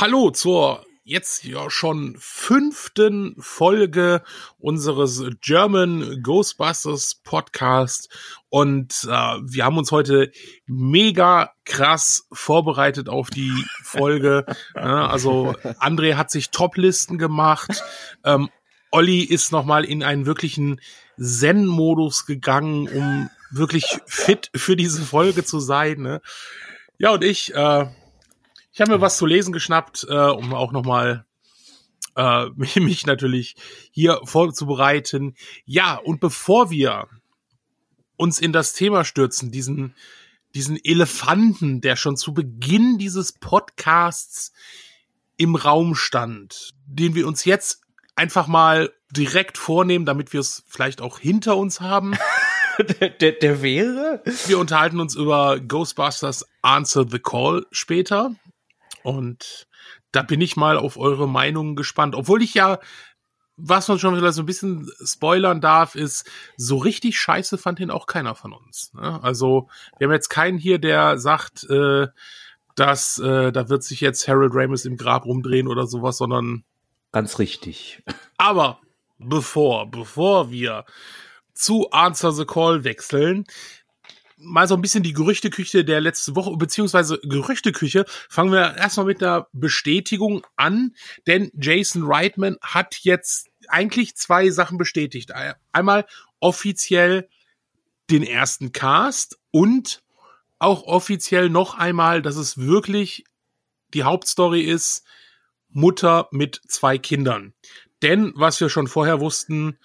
Hallo zur jetzt ja schon fünften Folge unseres German Ghostbusters Podcast und äh, wir haben uns heute mega krass vorbereitet auf die Folge. ja, also André hat sich Toplisten gemacht. Ähm, Olli ist nochmal in einen wirklichen Zen-Modus gegangen, um wirklich fit für diese Folge zu sein. Ne? Ja, und ich, äh, ich habe mir was zu lesen geschnappt, äh, um auch nochmal äh, mich natürlich hier vorzubereiten. Ja, und bevor wir uns in das Thema stürzen, diesen, diesen Elefanten, der schon zu Beginn dieses Podcasts im Raum stand, den wir uns jetzt einfach mal direkt vornehmen, damit wir es vielleicht auch hinter uns haben. der, der, der wäre? Wir unterhalten uns über Ghostbusters Answer the Call später. Und da bin ich mal auf eure Meinungen gespannt. Obwohl ich ja, was man schon wieder so ein bisschen spoilern darf, ist, so richtig scheiße fand ihn auch keiner von uns. Ne? Also, wir haben jetzt keinen hier, der sagt, äh, dass äh, da wird sich jetzt Harold Ramis im Grab rumdrehen oder sowas, sondern. Ganz richtig. Aber bevor, bevor wir zu Answer the Call wechseln, mal so ein bisschen die Gerüchteküche der letzten Woche, beziehungsweise Gerüchteküche, fangen wir erstmal mit der Bestätigung an, denn Jason Reitman hat jetzt eigentlich zwei Sachen bestätigt. Einmal offiziell den ersten Cast und auch offiziell noch einmal, dass es wirklich die Hauptstory ist, Mutter mit zwei Kindern. Denn, was wir schon vorher wussten,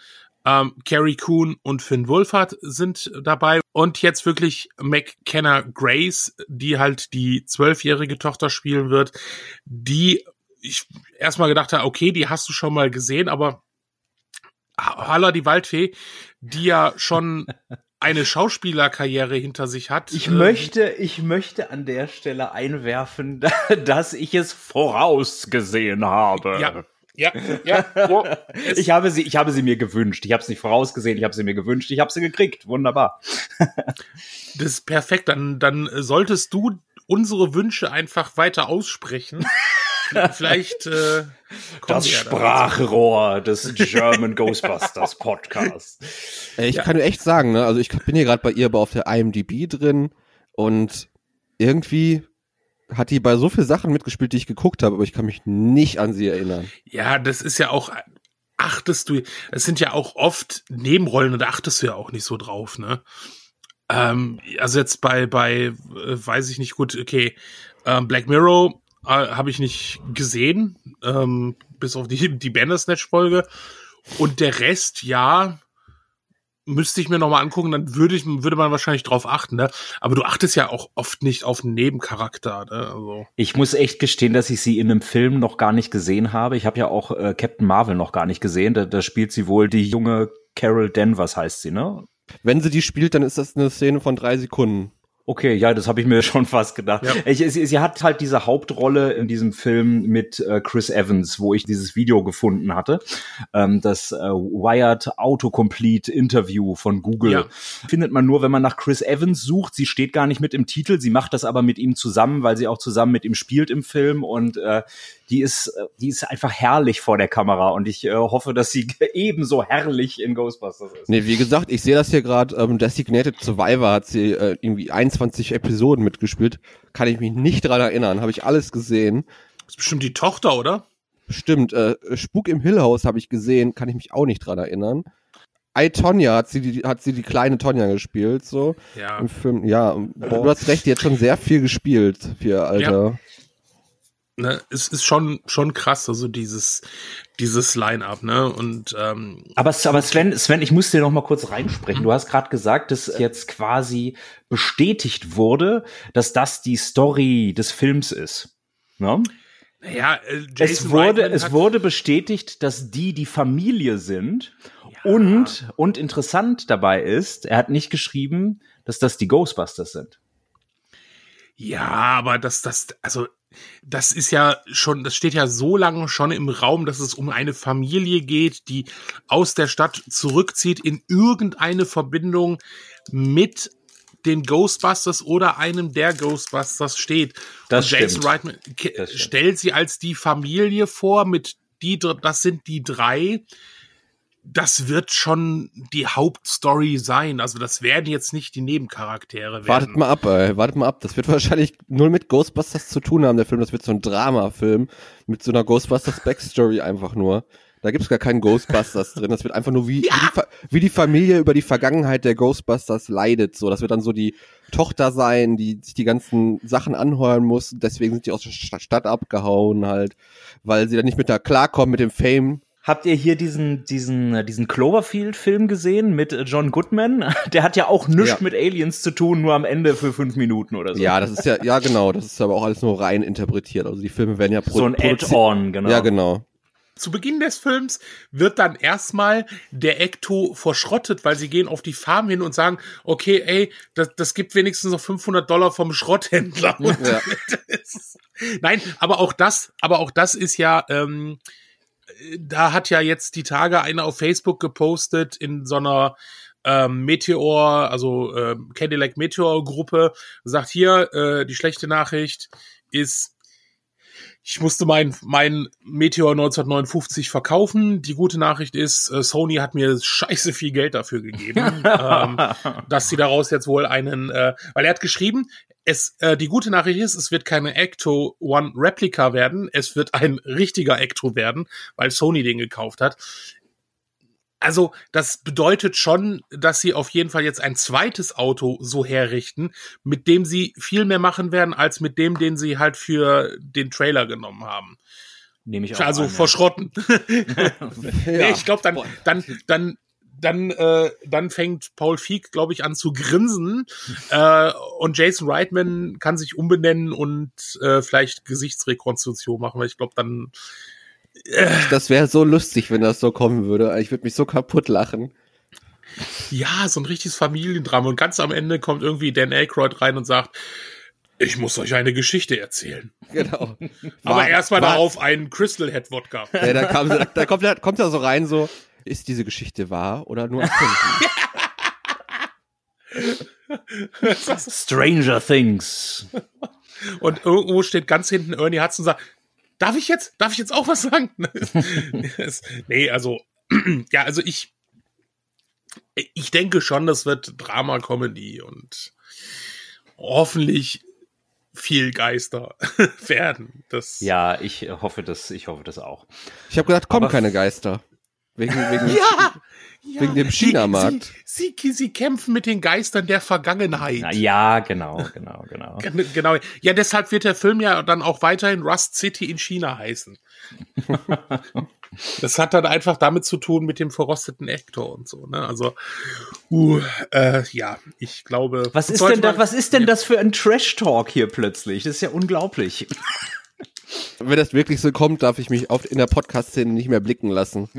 ähm, Carrie Coon und Finn Wolfhard sind dabei. Und jetzt wirklich McKenna Grace, die halt die zwölfjährige Tochter spielen wird, die ich erstmal gedacht habe, okay, die hast du schon mal gesehen, aber Halla die Waldfee, die ja schon eine Schauspielerkarriere hinter sich hat. Ich ähm, möchte, ich möchte an der Stelle einwerfen, dass ich es vorausgesehen habe. Ja, ja, ja. Oh, ich habe sie, ich habe sie mir gewünscht. Ich habe es nicht vorausgesehen. Ich habe sie mir gewünscht. Ich habe sie gekriegt. Wunderbar. das ist perfekt. Dann, dann solltest du unsere Wünsche einfach weiter aussprechen. Vielleicht äh, das Sprachrohr des German Ghostbusters Podcast. Ich ja. kann dir echt sagen, ne? Also ich bin hier gerade bei ihr aber auf der IMDb drin und irgendwie hat die bei so viel Sachen mitgespielt, die ich geguckt habe, aber ich kann mich nicht an sie erinnern. Ja, das ist ja auch, achtest du, es sind ja auch oft Nebenrollen und da achtest du ja auch nicht so drauf, ne? Ähm, also jetzt bei, bei, äh, weiß ich nicht gut, okay, ähm, Black Mirror äh, habe ich nicht gesehen, ähm, bis auf die, die Bandersnatch-Folge. Und der Rest, ja, müsste ich mir noch mal angucken, dann würde ich würde man wahrscheinlich drauf achten, ne? Aber du achtest ja auch oft nicht auf einen Nebencharakter, ne? Also ich muss echt gestehen, dass ich sie in einem Film noch gar nicht gesehen habe. Ich habe ja auch äh, Captain Marvel noch gar nicht gesehen. Da, da spielt sie wohl die junge Carol Danvers heißt sie, ne? Wenn sie die spielt, dann ist das eine Szene von drei Sekunden. Okay, ja, das habe ich mir schon fast gedacht. Ja. Ich, sie, sie, hat halt diese Hauptrolle in diesem Film mit äh, Chris Evans, wo ich dieses Video gefunden hatte. Ähm, das äh, Wired Autocomplete Interview von Google ja. findet man nur, wenn man nach Chris Evans sucht. Sie steht gar nicht mit im Titel, sie macht das aber mit ihm zusammen, weil sie auch zusammen mit ihm spielt im Film und äh, die ist, äh, die ist einfach herrlich vor der Kamera und ich äh, hoffe, dass sie ebenso herrlich in Ghostbusters ist. Nee, wie gesagt, ich sehe das hier gerade, ähm, Designated Survivor hat sie äh, irgendwie 21 Episoden mitgespielt. Kann ich mich nicht dran erinnern, habe ich alles gesehen. Das ist bestimmt die Tochter, oder? Stimmt, äh, Spuk im Hillhaus habe ich gesehen, kann ich mich auch nicht dran erinnern. I, Tonja hat sie, die, hat sie die kleine Tonja gespielt, so. Ja. Im Film, ja. Du hast recht, die hat schon sehr viel gespielt für ihr Alter. Ja ne, es ist schon schon krass, also dieses dieses Line-up, ne? Und ähm, aber aber Sven, Sven, ich muss dir noch mal kurz reinsprechen. Mhm. Du hast gerade gesagt, dass jetzt quasi bestätigt wurde, dass das die Story des Films ist. Ne? Ja, äh, es wurde es wurde bestätigt, dass die die Familie sind. Ja. Und und interessant dabei ist, er hat nicht geschrieben, dass das die Ghostbusters sind. Ja, aber das, das, also das ist ja schon, das steht ja so lange schon im Raum, dass es um eine Familie geht, die aus der Stadt zurückzieht in irgendeine Verbindung mit den Ghostbusters oder einem der Ghostbusters steht. Das Und Jason. Reitman stellt sie als die Familie vor, mit die, das sind die drei. Das wird schon die Hauptstory sein. Also das werden jetzt nicht die Nebencharaktere werden. Wartet mal ab, ey. Wartet mal ab. Das wird wahrscheinlich null mit Ghostbusters zu tun haben, der Film. Das wird so ein Drama-Film mit so einer Ghostbusters-Backstory einfach nur. Da gibt's gar keinen Ghostbusters drin. Das wird einfach nur wie, wie, die, wie die Familie über die Vergangenheit der Ghostbusters leidet. So, das wird dann so die Tochter sein, die sich die ganzen Sachen anheuern muss. Deswegen sind die aus der Sta- Stadt abgehauen halt, weil sie dann nicht mit da klarkommen mit dem Fame. Habt ihr hier diesen, diesen, äh, diesen Cloverfield-Film gesehen mit äh, John Goodman? Der hat ja auch nichts Ja. mit Aliens zu tun, nur am Ende für fünf Minuten oder so. Ja, das ist ja, ja genau, das ist aber auch alles nur rein interpretiert. Also die Filme werden ja pro so ein Add-on, genau. Ja, genau. Zu Beginn des Films wird dann erstmal der Ecto verschrottet, weil sie gehen auf die Farm hin und sagen, okay, ey, das, das gibt wenigstens noch 500 Dollar vom Schrotthändler. Ja. Nein, aber auch das, aber auch das ist ja, ähm, da hat ja jetzt die Tage einer auf Facebook gepostet in so einer ähm, Meteor, also ähm, Cadillac Meteor Gruppe, sagt hier, äh, die schlechte Nachricht ist, ich musste mein, mein Meteor 1959 verkaufen. Die gute Nachricht ist, äh, Sony hat mir scheiße viel Geld dafür gegeben, ähm, dass sie daraus jetzt wohl einen, äh, weil er hat geschrieben, es, äh, die gute Nachricht ist, es wird keine Ecto One Replica werden, es wird ein richtiger Ecto werden, weil Sony den gekauft hat. Also, das bedeutet schon, dass sie auf jeden Fall jetzt ein zweites Auto so herrichten, mit dem sie viel mehr machen werden, als mit dem, den sie halt für den Trailer genommen haben. Nehme ich auch Also an, ja. verschrotten. nee, Ja. ich glaube, dann, dann, dann, dann, äh, dann fängt Paul Feig, glaube ich, an zu grinsen. äh, und Jason Reitman kann sich umbenennen und äh, vielleicht Gesichtsrekonstruktion machen, weil ich glaube, dann Das wäre so lustig, wenn das so kommen würde. Ich würde mich so kaputt lachen. Ja, so ein richtiges Familiendrama. Und ganz am Ende kommt irgendwie Dan Aykroyd rein und sagt, ich muss euch eine Geschichte erzählen. Genau. Aber erstmal darauf einen Crystal Head Wodka. Ja, da, kam, da, da kommt, er- kommt er so rein, so, ist diese Geschichte wahr oder nur erfunden? Stranger Things. Und irgendwo steht ganz hinten Ernie Hudson und sagt, darf ich jetzt, darf ich jetzt auch was sagen? Nee, also, ja, also ich, ich denke schon, das wird Drama-Comedy und hoffentlich viel Geister werden. Das, Ja, ich hoffe das, ich hoffe das auch. Ich habe gedacht, kommen Aber- keine Geister. Wegen, wegen, Ja, ja. Wegen dem China-Markt. Sie, sie, sie kämpfen mit den Geistern der Vergangenheit. Na, ja, genau, genau, genau. Gen- Genau. Ja, deshalb wird der Film ja dann auch weiterhin Rust City in China heißen. das hat dann einfach damit zu tun mit dem verrosteten Hector und so, ne? Also, uh, äh, ja, ich glaube. Was ist denn da, was ist denn das für ein Trash-Talk hier plötzlich? Das ist ja unglaublich. wenn das wirklich so kommt, darf ich mich auf, in der Podcast-Szene nicht mehr blicken lassen.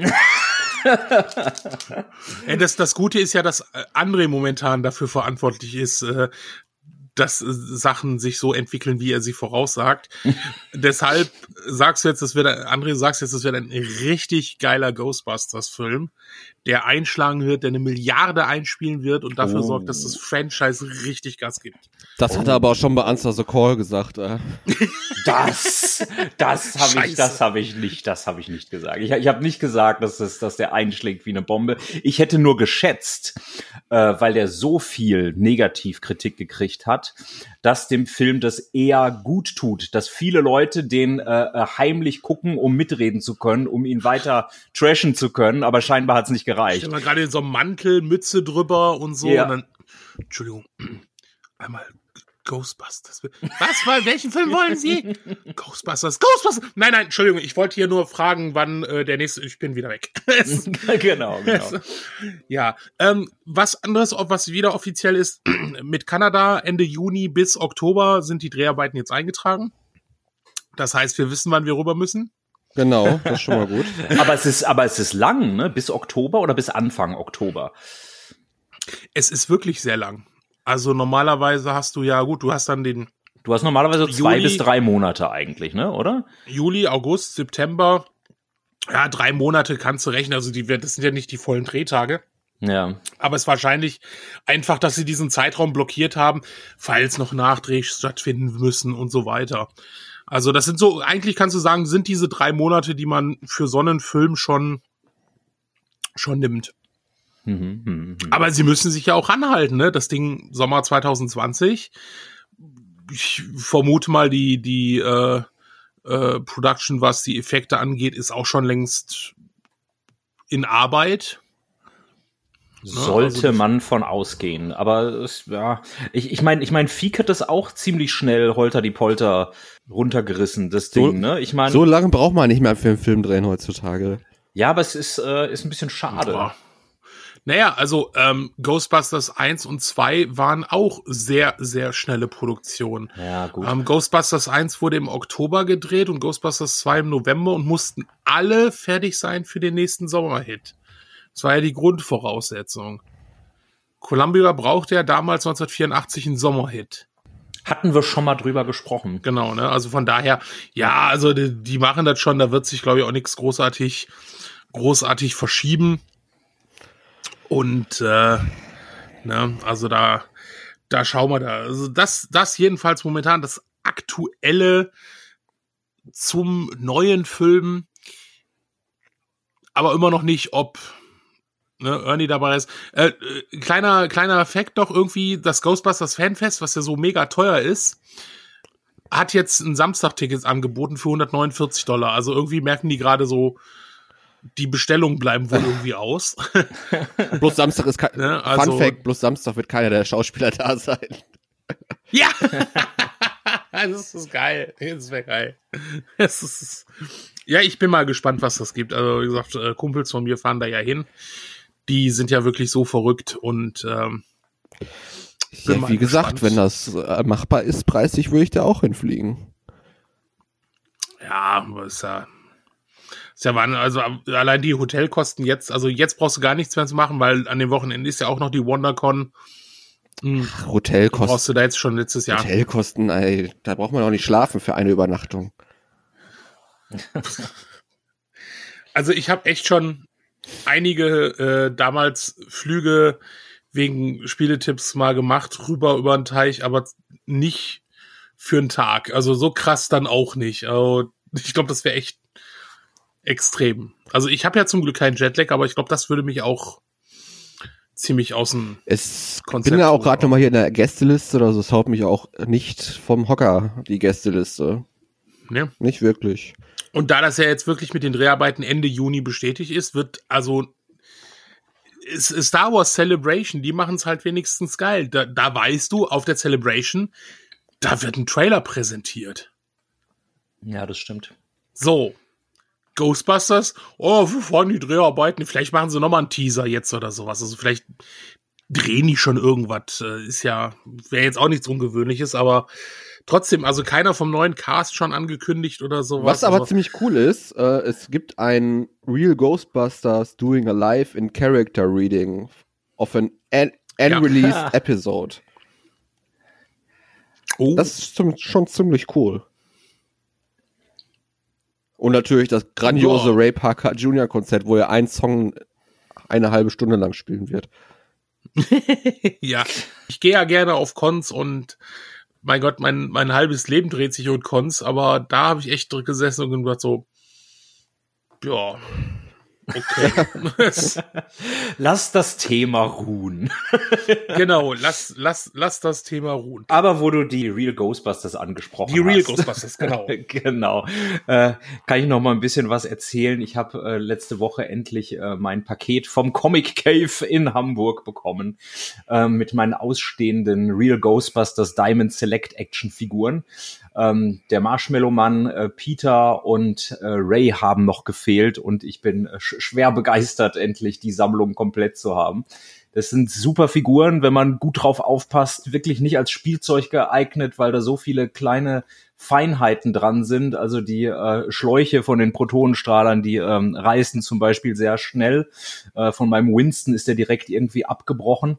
Das, das Gute ist ja, dass äh, André momentan dafür verantwortlich ist, äh, dass äh, Sachen sich so entwickeln, wie er sie voraussagt. Deshalb sagst du jetzt, es wird, André, du sagst jetzt, es wird ein richtig geiler Ghostbusters-Film, der einschlagen wird, der eine Milliarde einspielen wird und dafür Oh. sorgt, dass das Franchise richtig Gas gibt. Das hat er aber auch schon bei Answer the Call gesagt. Äh. Das, das habe ich, das habe ich nicht, das habe ich nicht gesagt. Ich, ich habe nicht gesagt, dass, das, dass der einschlägt wie eine Bombe. Ich hätte nur geschätzt, äh, weil der so viel Negativkritik gekriegt hat, dass dem Film das eher gut tut, dass viele Leute den äh, heimlich gucken, um mitreden zu können, um ihn weiter trashen zu können, aber scheinbar hat es nicht Ich gereicht. hab mal gerade in so einem Mantel, Mütze drüber und so. Ja. Und dann, Entschuldigung, einmal Ghostbusters. Was? Weil, welchen Film wollen Sie? Ghostbusters. Ghostbusters. Nein, nein, Entschuldigung, ich wollte hier nur fragen, wann äh, der nächste. Ich bin wieder weg. Genau, genau. ja, ähm, was anderes, was wieder offiziell ist, mit Kanada Ende Juni bis Oktober sind die Dreharbeiten jetzt eingetragen. Das heißt, wir wissen, wann wir rüber müssen. Genau, das ist schon mal gut. Aber es ist, aber es ist lang, ne? Bis Oktober oder bis Anfang Oktober? Es ist wirklich sehr lang. Also normalerweise hast du ja, gut, du hast dann den Du hast normalerweise so zwei Juli- bis drei Monate eigentlich, ne? Oder? Juli, August, September. Ja, drei Monate kannst du rechnen. Also die, das sind ja nicht die vollen Drehtage. Ja. Aber es ist wahrscheinlich einfach, dass sie diesen Zeitraum blockiert haben, falls noch Nachdrehs stattfinden müssen und so weiter. Also das sind so, eigentlich kannst du sagen, sind diese drei Monate, die man für so einen Film schon, schon nimmt. Mhm, mh, mh. Aber sie müssen sich ja auch anhalten, ne? Das Ding Sommer 2020. Ich vermute mal, die, die äh, äh, Production, was die Effekte angeht, ist auch schon längst in Arbeit. Sollte also- man von ausgehen. Aber es, ja, ich, ich meine, ich mein, Fiek hat das auch ziemlich schnell Holter die Polter runtergerissen, das So- Ding, ne? Ich meine, So lange braucht man nicht mehr für einen Film drehen heutzutage. ja, aber es ist, äh, ist ein bisschen schade. Boah. Naja, also ähm, Ghostbusters 1 und 2 waren auch sehr, sehr schnelle Produktionen. Ja, gut. Ähm, Ghostbusters 1 wurde im Oktober gedreht und Ghostbusters 2 im November und mussten alle fertig sein für den nächsten Sommerhit. Das war ja die Grundvoraussetzung. Columbia brauchte ja damals 1984 einen Sommerhit. Hatten wir schon mal drüber gesprochen. Genau, ne? Also von daher, ja, also die, die machen das schon, da wird sich, glaube ich, auch nichts großartig, großartig verschieben. Und äh, ne, also da, da schauen wir da. Also das, das jedenfalls momentan das aktuelle zum neuen Film. Aber immer noch nicht, ob ne, Ernie dabei ist. Äh, äh, kleiner, kleiner Fact doch irgendwie, das Ghostbusters Fanfest, was ja so mega teuer ist, hat jetzt ein Samstagtickets angeboten für 149 Dollar. Also irgendwie merken die gerade so, die Bestellungen bleiben wohl irgendwie aus. Bloß Samstag ist kein, Ne, also- Fun Fact, bloß Samstag wird keiner der Schauspieler da sein. ja! das ist geil. Das wäre geil. Das ist, ja, ich bin mal gespannt, was das gibt. Also, wie gesagt, äh, Kumpels von mir fahren da ja hin. Die sind ja wirklich so verrückt und ähm, Ja, wie gesagt, gespannt. wenn das äh, machbar ist, preislich würde ich da auch hinfliegen. Ja, ist ja. Ist ja Wahnsinn. Also allein die Hotelkosten jetzt, also jetzt brauchst du gar nichts mehr zu machen, weil an dem Wochenende ist ja auch noch die WonderCon. Hm, brauchst Hotelkosten, du da jetzt schon letztes Jahr. Hotelkosten, ey, da braucht man auch nicht schlafen für eine Übernachtung. Also ich habe echt schon einige äh, damals Flüge wegen Spieletipps mal gemacht, rüber über den Teich, aber nicht für einen Tag. Also so krass dann auch nicht. Also ich glaube, das wäre echt extrem. Also ich habe ja zum Glück keinen Jetlag, aber ich glaube, das würde mich auch ziemlich außen. Es Konzept bin ja auch oder gerade nochmal hier in der Gästeliste, also es haut mich auch nicht vom Hocker, die Gästeliste. Ne? Nicht wirklich. Und da das ja jetzt wirklich mit den Dreharbeiten Ende Juni bestätigt ist, wird also ist Star Wars Celebration, die machen es halt wenigstens geil. Da, da weißt du, auf der Celebration, da wird ein Trailer präsentiert. Ja, das stimmt. So. Ghostbusters, oh, wo fahren die Dreharbeiten? Vielleicht machen sie nochmal einen Teaser jetzt oder sowas. Also vielleicht drehen die schon irgendwas. Äh, Ist ja, wäre jetzt auch nichts Ungewöhnliches, aber trotzdem, also keiner vom neuen Cast schon angekündigt oder sowas. Was aber also, ziemlich cool ist, äh, es gibt ein Real Ghostbusters Doing a Live in Character Reading of an un Ja. unreleased episode. oh, Das ist zum, schon ziemlich cool. Und natürlich das grandiose Ja. Ray Parker Jr. Konzert, wo er einen Song eine halbe Stunde lang spielen wird. ja, ich gehe ja gerne auf Cons und mein Gott, mein, mein halbes Leben dreht sich um Cons, aber da habe ich echt drin gesessen und gedacht so, ja, okay. Lass das Thema ruhen. genau, lass, lass, lass das Thema ruhen. Aber wo du die Real Ghostbusters angesprochen Die Real hast. Ghostbusters, genau. genau. Äh, kann ich noch mal ein bisschen was erzählen? Ich habe äh, letzte Woche endlich äh, mein Paket vom Comic Cave in Hamburg bekommen äh, mit meinen ausstehenden Real Ghostbusters Diamond Select Action Figuren. Ähm, der Marshmallow Mann, äh, Peter und äh, Ray haben noch gefehlt und ich bin äh, schwer begeistert, endlich die Sammlung komplett zu haben. Das sind super Figuren, wenn man gut drauf aufpasst, wirklich nicht als Spielzeug geeignet, weil da so viele kleine Feinheiten dran sind. Also die äh, Schläuche von den Protonenstrahlern, die ähm, reißen zum Beispiel sehr schnell. Äh, von meinem Winston ist der direkt irgendwie abgebrochen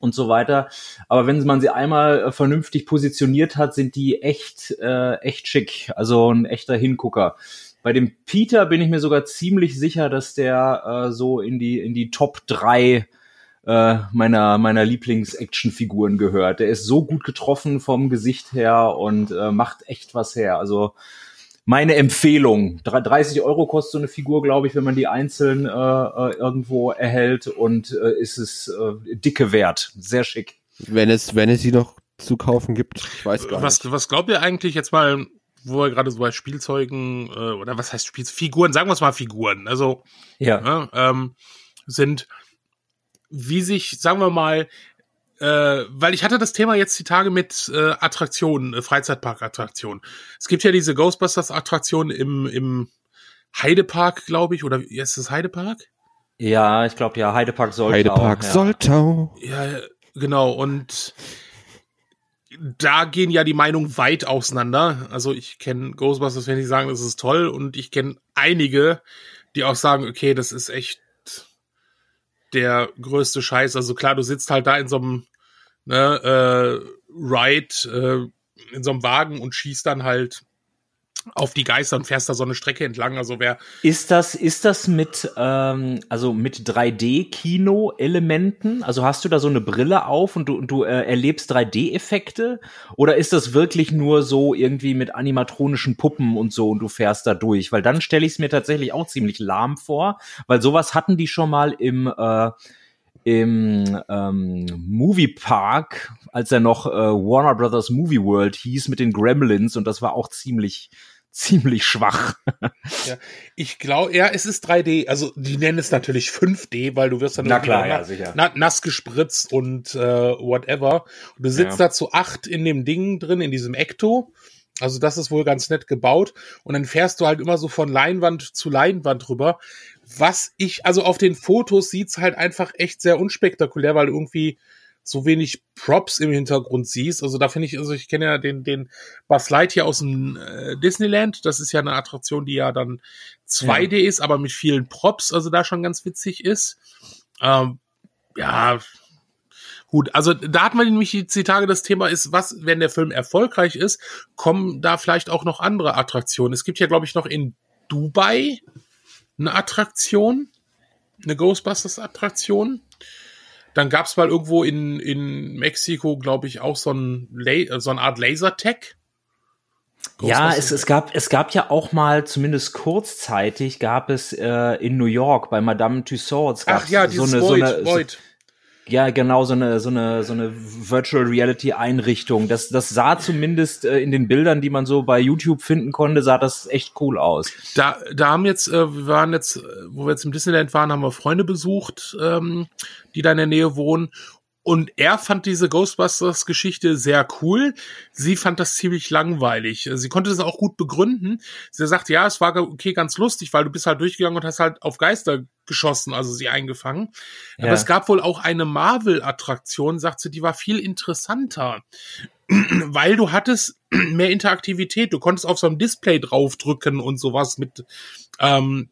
und so weiter. Aber wenn man sie einmal äh, vernünftig positioniert hat, sind die echt, äh, echt schick. Also ein echter Hingucker. Bei dem Peter bin ich mir sogar ziemlich sicher, dass der äh, so in die, in die Top 3 äh, meiner, meiner Lieblings-Action-Figuren gehört. Der ist so gut getroffen vom Gesicht her und äh, macht echt was her. Also meine Empfehlung. 30 Euro kostet so eine Figur, glaube ich, wenn man die einzeln äh, äh, irgendwo erhält und äh, ist es äh, dicke wert. Sehr schick. Wenn es, wenn es sie noch zu kaufen gibt, ich weiß gar was, nicht. Was glaubt ihr eigentlich jetzt mal, wo wir gerade so bei Spielzeugen äh, oder was heißt Spiel Figuren, sagen wir es mal Figuren, also Ja. ja, ähm, sind, wie sich, sagen wir mal, äh, weil ich hatte das Thema jetzt die Tage mit äh, Attraktionen, äh, Freizeitpark-Attraktionen. Es gibt ja diese Ghostbusters-Attraktion im, im Heidepark, glaube ich, oder wie ist es Heidepark? Ja, ich glaube ja, Heidepark Soltau. Heidepark ja. Soltau. Ja, genau, und da gehen ja die Meinungen weit auseinander. Also ich kenne Ghostbusters, wenn die sagen, das ist toll, und ich kenne einige, die auch sagen, okay, das ist echt der größte Scheiß. Also klar, du sitzt halt da in so einem ne, äh, Ride, äh, in so einem Wagen und schießt dann halt auf die Geister und fährst da so eine Strecke entlang. Also wer Ist das, ist das mit, ähm, also mit 3D-Kino-Elementen? Also hast du da so eine Brille auf und du, und du äh, erlebst 3D-Effekte? Oder ist das wirklich nur so irgendwie mit animatronischen Puppen und so und du fährst da durch? Weil dann stelle ich es mir tatsächlich auch ziemlich lahm vor, weil sowas hatten die schon mal im, äh, im ähm, Moviepark, als er noch äh, Warner Brothers Movie World hieß mit den Gremlins und das war auch ziemlich ziemlich schwach. Ja, ich glaube, ja, es ist 3D. Also die nennen es natürlich 5D, weil du wirst dann Na klar, na- ja, sicher. na- nass gespritzt und äh, whatever. Und du sitzt Ja. da zu acht in dem Ding drin, in diesem Ecto. Also das ist wohl ganz nett gebaut. Und dann fährst du halt immer so von Leinwand zu Leinwand rüber. Was ich, also auf den Fotos sieht's halt einfach echt sehr unspektakulär, weil irgendwie so wenig Props im Hintergrund siehst. Also da finde ich, also ich kenne ja den, den Buzz Lightyear aus dem äh, Disneyland. Das ist ja eine Attraktion, die ja dann 2D ist, aber mit vielen Props, also da schon ganz witzig ist. Ähm, ja, gut. Also da hatten wir nämlich die die Tage das Thema ist, was, wenn der Film erfolgreich ist, kommen da vielleicht auch noch andere Attraktionen. Es gibt ja, glaube ich, noch in Dubai eine Attraktion, eine Ghostbusters-Attraktion. Dann gab es mal irgendwo in, in Mexiko, glaube ich, auch so, ein La so eine Art Lasertag. Ja, es, es gab es gab ja auch mal zumindest kurzzeitig gab es äh, in New York bei Madame Tussauds Ach ja, so eine so Void, eine Void. So, ja genau so eine so eine so eine Virtual Reality Einrichtung. Das das sah zumindest äh, in den Bildern, die man so bei YouTube finden konnte, sah das echt cool aus. Da, da haben jetzt, äh, wir waren jetzt, äh, wo wir jetzt im Disneyland waren, haben wir Freunde besucht, ähm, die da in der Nähe wohnen. Und er fand diese Ghostbusters-Geschichte sehr cool. Sie fand das ziemlich langweilig. Sie konnte das auch gut begründen. Sie sagt, ja, es war okay, ganz lustig, weil du bist halt durchgegangen und hast halt auf Geister geschossen, also sie eingefangen. Aber Ja. es gab wohl auch eine Marvel-Attraktion, sagt sie, die war viel interessanter. weil du hattest mehr Interaktivität. Du konntest auf so einem Display draufdrücken und sowas mit, ähm,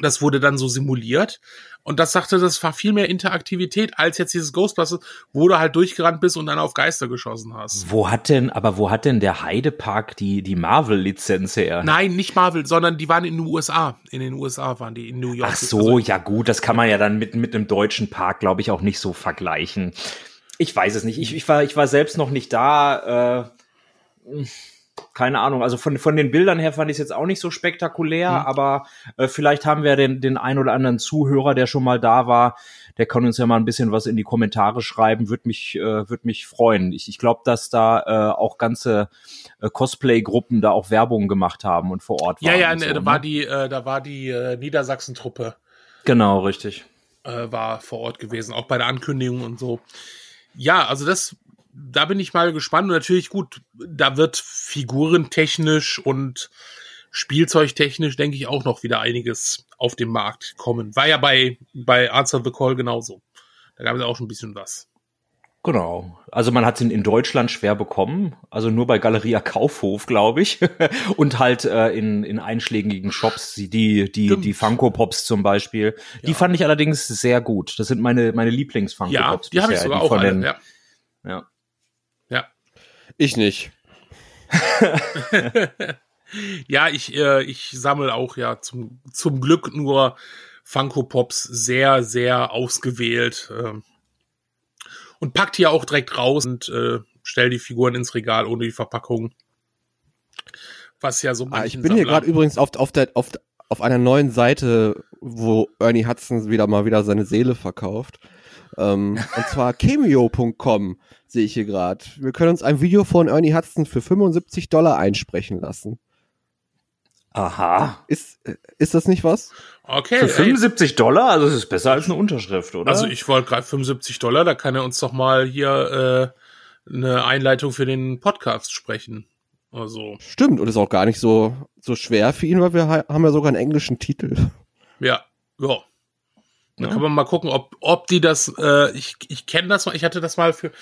das wurde dann so simuliert. Und das sagte, das war viel mehr Interaktivität als jetzt dieses Ghostbusters, wo du halt durchgerannt bist und dann auf Geister geschossen hast. Wo hat denn aber wo hat denn der Heidepark die die Marvel Lizenz her? Nein, nicht Marvel, sondern die waren in den USA. In den USA waren die, in New York. Ach so, Also, ja gut, das kann man ja dann mit, mit einem deutschen Park, glaube ich, auch nicht so vergleichen. Ich weiß es nicht. Ich, ich, war, ich war selbst noch nicht da. Äh, keine Ahnung. Also von, von den Bildern her fand ich es jetzt auch nicht so spektakulär, Mhm. aber äh, vielleicht haben wir den, den ein oder anderen Zuhörer, der schon mal da war. Der kann uns ja mal ein bisschen was in die Kommentare schreiben. Würde mich, äh, würd mich freuen. Ich, ich glaube, dass da äh, auch ganze äh, Cosplay-Gruppen da auch Werbung gemacht haben und vor Ort ja, waren. ja, und ne, so, da ne? war die, äh, da war die äh, Niedersachsen-Truppe Genau, richtig. äh, war vor Ort gewesen, auch bei der Ankündigung und so. Ja, also das, da bin ich mal gespannt. Und natürlich gut, da wird figurentechnisch und spielzeugtechnisch, denke ich, auch noch wieder einiges auf den Markt kommen. War ja bei, bei Answer the Call genauso. Da gab es auch schon ein bisschen was. Genau. Also man hat ihn in Deutschland schwer bekommen, also nur bei Galeria Kaufhof, glaube ich, und halt äh, in, in einschlägigen Shops, die die die, die Funko Pops zum Beispiel. Die Ja. fand ich allerdings sehr gut. Das sind meine meine Lieblings Funko Ja, Pops. die habe ich sogar auch von alle. den, Ja. ja. Ich nicht. Ja, ich, äh, ich sammle auch ja zum, zum Glück nur Funko Pops sehr, sehr ausgewählt. Äh, und packt hier auch direkt raus und äh, stell die Figuren ins Regal ohne die Verpackung. Was ja so ah, Ich bin hier gerade übrigens auf, auf, der, auf, auf einer neuen Seite, wo Ernie Hudson wieder mal wieder seine Seele verkauft. Ähm, und zwar cameo.com sehe ich hier gerade. Wir können uns ein Video von Ernie Hudson für 75 Dollar einsprechen lassen. Aha. Ist, ist das nicht was? Okay. Für 75 ey. Dollar? Also das ist besser als eine Unterschrift, oder? Also ich wollte gerade 75 Dollar, da kann er uns doch mal hier äh, eine Einleitung für den Podcast sprechen. Also. Stimmt, und ist auch gar nicht so, so schwer für ihn, weil wir haben ja sogar einen englischen Titel. Ja, ja. Da ja. kann man mal gucken, ob, ob die das, äh, ich, ich kenne das mal, ich hatte das mal für,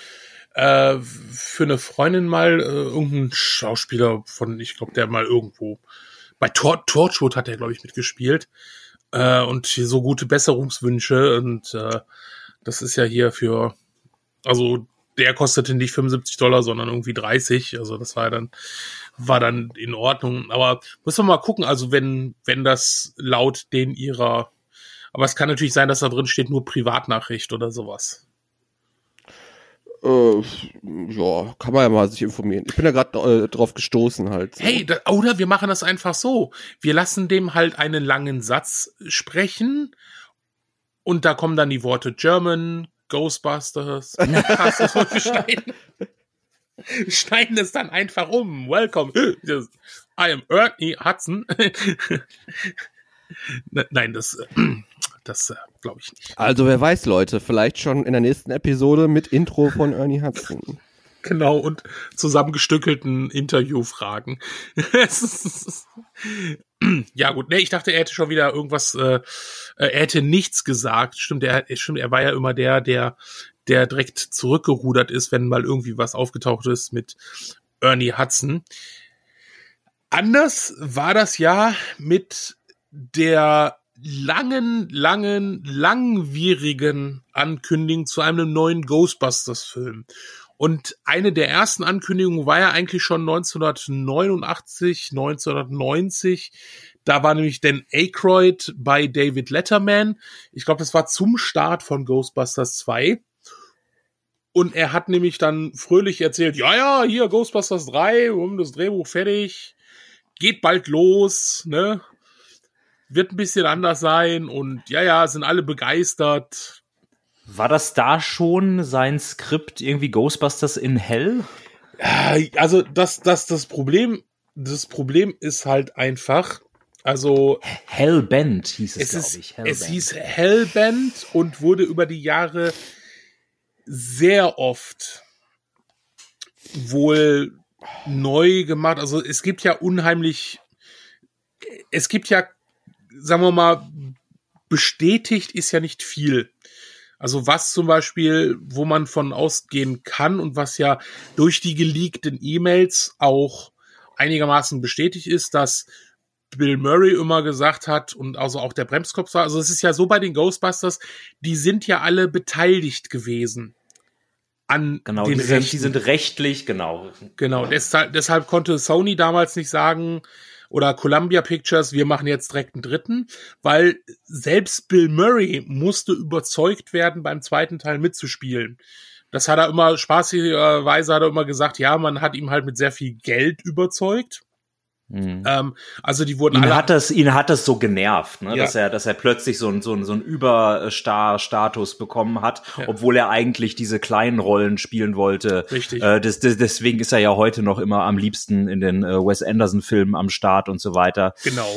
äh, für eine Freundin mal, äh, irgendein Schauspieler von, ich glaube, der mal irgendwo, bei Tor Torchwood hat er, glaube ich, mitgespielt. Äh, und so gute Besserungswünsche und äh, das ist ja hier für, also der kostete nicht 75 Dollar, sondern irgendwie 30. Also das war dann, war dann in Ordnung. Aber muss man mal gucken, also wenn, wenn das laut den ihrer, aber es kann natürlich sein, dass da drin steht nur Privatnachricht oder sowas. Äh, ja, kann man ja mal sich informieren. Ich bin ja gerade äh, drauf gestoßen halt. So. Hey, da, oder wir machen das einfach so. Wir lassen dem halt einen langen Satz sprechen und da kommen dann die Worte German, Ghostbusters, schneiden, schneiden es dann einfach um. Welcome. I am Ernie Hudson. Ne, nein, das, das äh, glaube ich nicht. Also wer weiß, Leute, vielleicht schon in der nächsten Episode mit Intro von Ernie Hudson. Genau, und zusammengestückelten Interviewfragen. ja, gut, nee, ich dachte, er hätte schon wieder irgendwas, äh, er hätte nichts gesagt. Stimmt, er, stimmt, er war ja immer der, der, der direkt zurückgerudert ist, wenn mal irgendwie was aufgetaucht ist mit Ernie Hudson. Anders war das ja mit der langen, langen, langwierigen Ankündigung zu einem neuen Ghostbusters-Film. Und eine der ersten Ankündigungen war ja eigentlich schon 1989, 1990. Da war nämlich Dan Aykroyd bei David Letterman. Ich glaube, das war zum Start von Ghostbusters 2. Und er hat nämlich dann fröhlich erzählt, ja, ja, hier Ghostbusters 3, um das Drehbuch fertig, geht bald los, ne? Wird ein bisschen anders sein und ja, ja, sind alle begeistert. War das da schon sein Skript irgendwie Ghostbusters in Hell? Also das, das, das Problem, das Problem ist halt einfach, also Hellbent hieß es, es glaube ich. Hellbent. Es hieß Hellbent und wurde über die Jahre sehr oft wohl neu gemacht. Also es gibt ja unheimlich, es gibt ja, sagen wir mal, bestätigt ist ja nicht viel. Also was zum Beispiel, wo man von ausgehen kann und was ja durch die geleakten E-Mails auch einigermaßen bestätigt ist, dass Bill Murray immer gesagt hat und also auch der Bremskopf war. Also es ist ja so bei den Ghostbusters, die sind ja alle beteiligt gewesen an genau, den die sind, die sind rechtlich genau. Genau, deshalb, deshalb konnte Sony damals nicht sagen, oder Columbia Pictures, wir machen jetzt direkt einen dritten, weil selbst Bill Murray musste überzeugt werden, beim zweiten Teil mitzuspielen. Das hat er immer, spaßigerweise hat er immer gesagt, ja, man hat ihm halt mit sehr viel Geld überzeugt. Mhm. Ähm, also die wurden ihn alle hat das ihn hat das so genervt, ne? Ja. dass er dass er plötzlich so ein so ein so ein Überstar Status bekommen hat, ja. obwohl er eigentlich diese kleinen Rollen spielen wollte. Richtig. Äh, das, das, deswegen ist er ja heute noch immer am liebsten in den äh, Wes Anderson Filmen am Start und so weiter. Genau.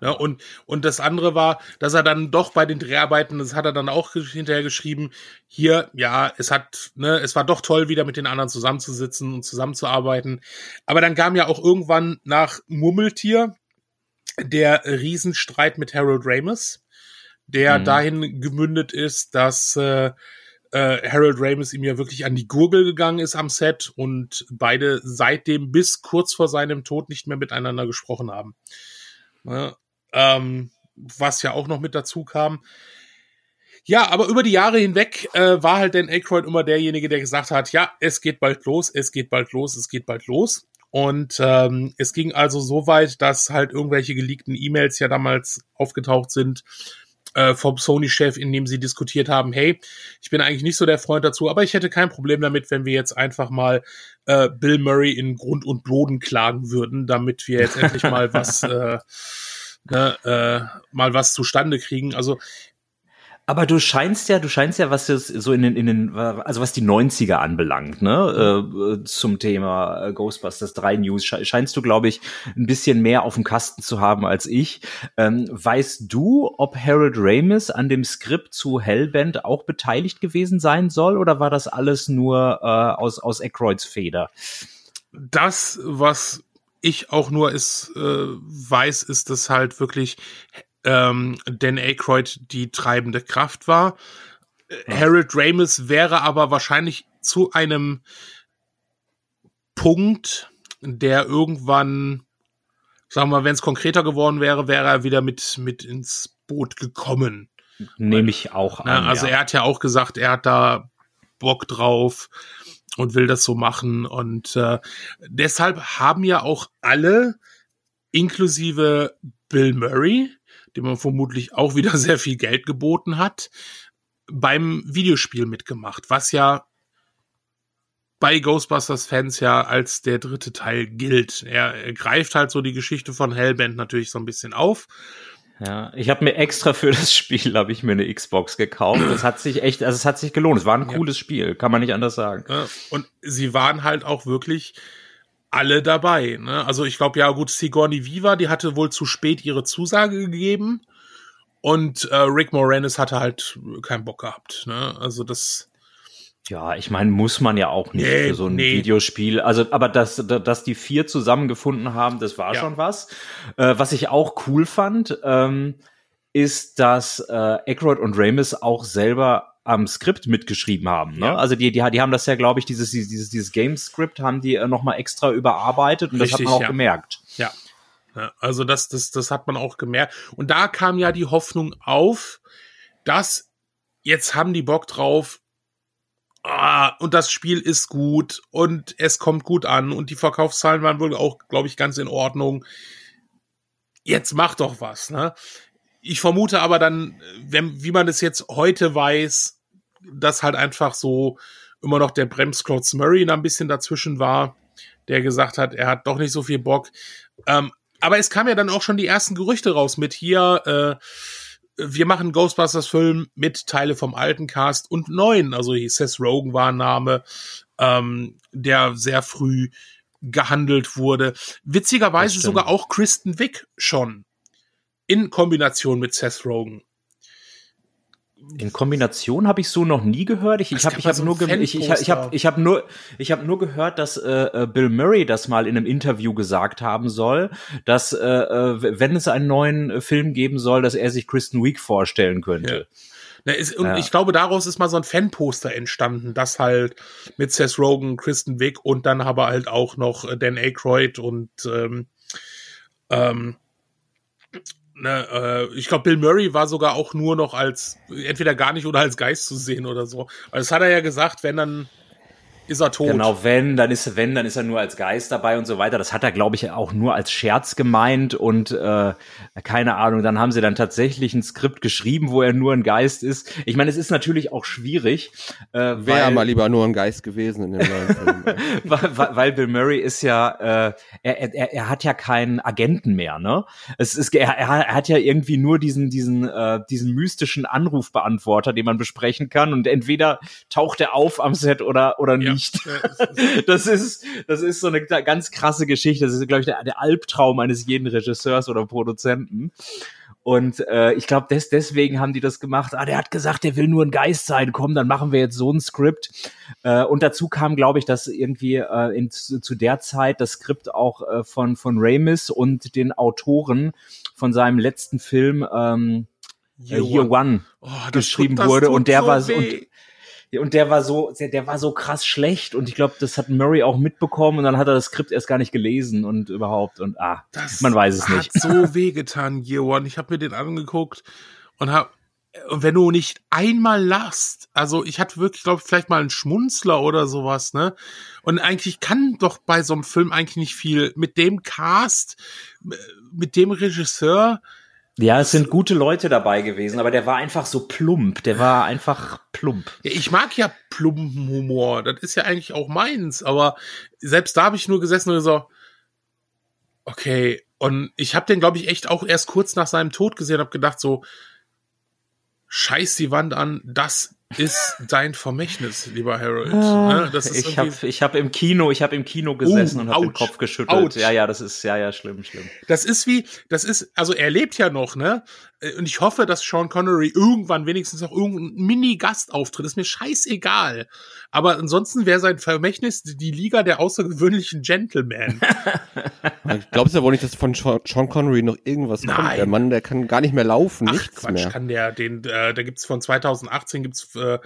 Ja, und, und das andere war, dass er dann doch bei den Dreharbeiten, das hat er dann auch hinterher geschrieben, hier, ja, es hat, ne, es war doch toll, wieder mit den anderen zusammenzusitzen und zusammenzuarbeiten. Aber dann kam ja auch irgendwann nach Murmeltier der Riesenstreit mit Harold Ramis, der mhm. dahin gemündet ist, dass äh, äh, Harold Ramis ihm ja wirklich an die Gurgel gegangen ist am Set und beide seitdem bis kurz vor seinem Tod nicht mehr miteinander gesprochen haben. Ne? Ähm, was ja auch noch mit dazu kam. Ja, aber über die Jahre hinweg äh, war halt Dan Aykroyd immer derjenige, der gesagt hat, ja, es geht bald los, es geht bald los, es geht bald los. Und ähm, es ging also so weit, dass halt irgendwelche geleakten E-Mails ja damals aufgetaucht sind äh, vom Sony-Chef, in dem sie diskutiert haben, hey, ich bin eigentlich nicht so der Freund dazu, aber ich hätte kein Problem damit, wenn wir jetzt einfach mal äh, Bill Murray in Grund und Boden klagen würden, damit wir jetzt endlich mal was äh, ne, äh, mal was zustande kriegen. Also aber du scheinst ja, du scheinst ja, was das so in den, in den, also was die 90er anbelangt, ne, äh, zum Thema äh, Ghostbusters 3 News, scheinst du, glaube ich, ein bisschen mehr auf dem Kasten zu haben als ich. Ähm, weißt du, ob Harold Ramis an dem Skript zu Hellbent auch beteiligt gewesen sein soll, oder war das alles nur äh, aus, aus Aykroyds Feder? Das, was ich auch nur ist, äh, weiß, ist, dass halt wirklich ähm, Dan Aykroyd die treibende Kraft war. Ja. Harold Ramis wäre aber wahrscheinlich zu einem Punkt, der irgendwann, sagen wir mal, wenn es konkreter geworden wäre, wäre er wieder mit, mit ins Boot gekommen. Nehme ich auch an. Also ja. er hat ja auch gesagt, er hat da Bock drauf und will das so machen. Und äh, deshalb haben ja auch alle, inklusive Bill Murray, dem man vermutlich auch wieder sehr viel Geld geboten hat, beim Videospiel mitgemacht, was ja bei Ghostbusters-Fans ja als der dritte Teil gilt. Er, greift halt so die Geschichte von Hellbent natürlich so ein bisschen auf. Ja, ich habe mir extra für das Spiel habe ich mir eine Xbox gekauft. Das hat sich echt, also es hat sich gelohnt. Es war ein cooles ja. Spiel, kann man nicht anders sagen. Und sie waren halt auch wirklich alle dabei. Ne? Also ich glaube, ja gut, Sigourney Viva, die hatte wohl zu spät ihre Zusage gegeben und äh, Rick Moranis hatte halt keinen Bock gehabt. Ne? Also das ja, ich meine, muss man ja auch nicht nee, für so ein nee. Videospiel. Also, aber dass, dass die vier zusammengefunden haben, das war ja. schon was. Äh, was ich auch cool fand, ähm, ist, dass äh, Aykroyd und Ramis auch selber am Skript mitgeschrieben haben. Ne? Ja. Also die, die, die haben das ja, glaube ich, dieses, dieses, dieses Game-Script haben die äh, nochmal extra überarbeitet und Richtig, das hat man auch ja. gemerkt. Ja. ja. Also das, das, das hat man auch gemerkt. Und da kam ja die Hoffnung auf, dass jetzt haben die Bock drauf, ah, und das Spiel ist gut und es kommt gut an und die Verkaufszahlen waren wohl auch, glaube ich, ganz in Ordnung. Jetzt mach doch was, ne? ich vermute aber dann, wenn, wie man es jetzt heute weiß, dass halt einfach so immer noch der Bremsklotz Murray da ein bisschen dazwischen war, der gesagt hat, er hat doch nicht so viel Bock. Ähm, aber es kam ja dann auch schon die ersten Gerüchte raus mit hier, äh, wir machen Ghostbusters-Film mit Teile vom alten Cast und neuen. Also Seth Rogen war ein Name, ähm, der sehr früh gehandelt wurde. Witzigerweise sogar auch Kristen Wick schon in Kombination mit Seth Rogen. In Kombination habe ich so noch nie gehört. Ich, ich habe ich hab so nur ich, ich, ich habe ich hab nur ich habe nur gehört, dass äh, äh, Bill Murray das mal in einem Interview gesagt haben soll, dass äh, äh wenn es einen neuen äh, Film geben soll, dass er sich Kristen Wiig vorstellen könnte. Ja. Na, ist, und ja. ich glaube, daraus ist mal so ein Fanposter entstanden, das halt mit Seth Rogen, Kristen Wiig und dann aber halt auch noch Dan Aykroyd und ähm, ähm, Ne, äh, ich glaube, Bill Murray war sogar auch nur noch als entweder gar nicht oder als Geist zu sehen oder so. Das hat er ja gesagt, wenn dann ist er tot. Genau, wenn, dann ist wenn, dann ist er nur als Geist dabei und so weiter. Das hat er, glaube ich, auch nur als Scherz gemeint und äh, keine Ahnung. Dann haben sie dann tatsächlich ein Skript geschrieben, wo er nur ein Geist ist. Ich meine, es ist natürlich auch schwierig. Äh, Wäre mal lieber nur ein Geist gewesen in dem neuen Film. weil, weil Bill Murray ist ja, äh, er, er, er hat ja keinen Agenten mehr, ne? Es ist, er, er hat ja irgendwie nur diesen, diesen, äh, diesen mystischen Anrufbeantworter, den man besprechen kann und entweder taucht er auf am Set oder oder nicht nicht. Das ist, das ist so eine ganz krasse Geschichte. Das ist, glaube ich, der, der Albtraum eines jeden Regisseurs oder Produzenten. Und äh, ich glaube, des, deswegen haben die das gemacht. Ah, der hat gesagt, der will nur ein Geist sein. Komm, dann machen wir jetzt so ein Skript. Äh, und dazu kam, glaube ich, dass irgendwie äh, in, zu, der Zeit das Skript auch äh, von, von Ramis und den Autoren von seinem letzten Film ähm, Year, Year One, One oh, geschrieben wurde. Und der so war so. Und, und der war so, der, war so krass schlecht und ich glaube, das hat Murray auch mitbekommen und dann hat er das Skript erst gar nicht gelesen und überhaupt und ah, das man weiß es nicht. Hat so wehgetan, Year One. Ich habe mir den angeguckt und hab Und wenn du nicht einmal lachst, also ich hatte wirklich, glaube ich, vielleicht mal einen Schmunzler oder sowas, ne? Und eigentlich kann doch bei so einem Film eigentlich nicht viel mit dem Cast, mit dem Regisseur. Ja, es sind gute Leute dabei gewesen, aber der war einfach so plump. Der war einfach plump. Ich mag ja plumpen Humor. Das ist ja eigentlich auch meins. Aber selbst da habe ich nur gesessen und so, okay. Und ich habe den, glaube ich, echt auch erst kurz nach seinem Tod gesehen, habe gedacht so, scheiß die Wand an, das ist dein Vermächtnis, lieber Harold. Ah, ne? das ist ich habe ich hab im Kino, ich habe im Kino gesessen uh, und habe den Kopf geschüttelt. Ouch. Ja, ja, das ist ja ja schlimm, schlimm. Das ist wie, das ist, also er lebt ja noch, ne? Und ich hoffe, dass Sean Connery irgendwann wenigstens noch irgendein Mini-Gastauftritt. Ist mir scheißegal. Aber ansonsten wäre sein Vermächtnis die Liga der außergewöhnlichen Gentlemen. ich glaube ja wohl nicht, dass von Sean Connery noch irgendwas Nein. kommt. Der Mann, der kann gar nicht mehr laufen, Ach, nichts Quatsch, mehr. kann der, den, äh, da gibt's von 2018 gibt's äh,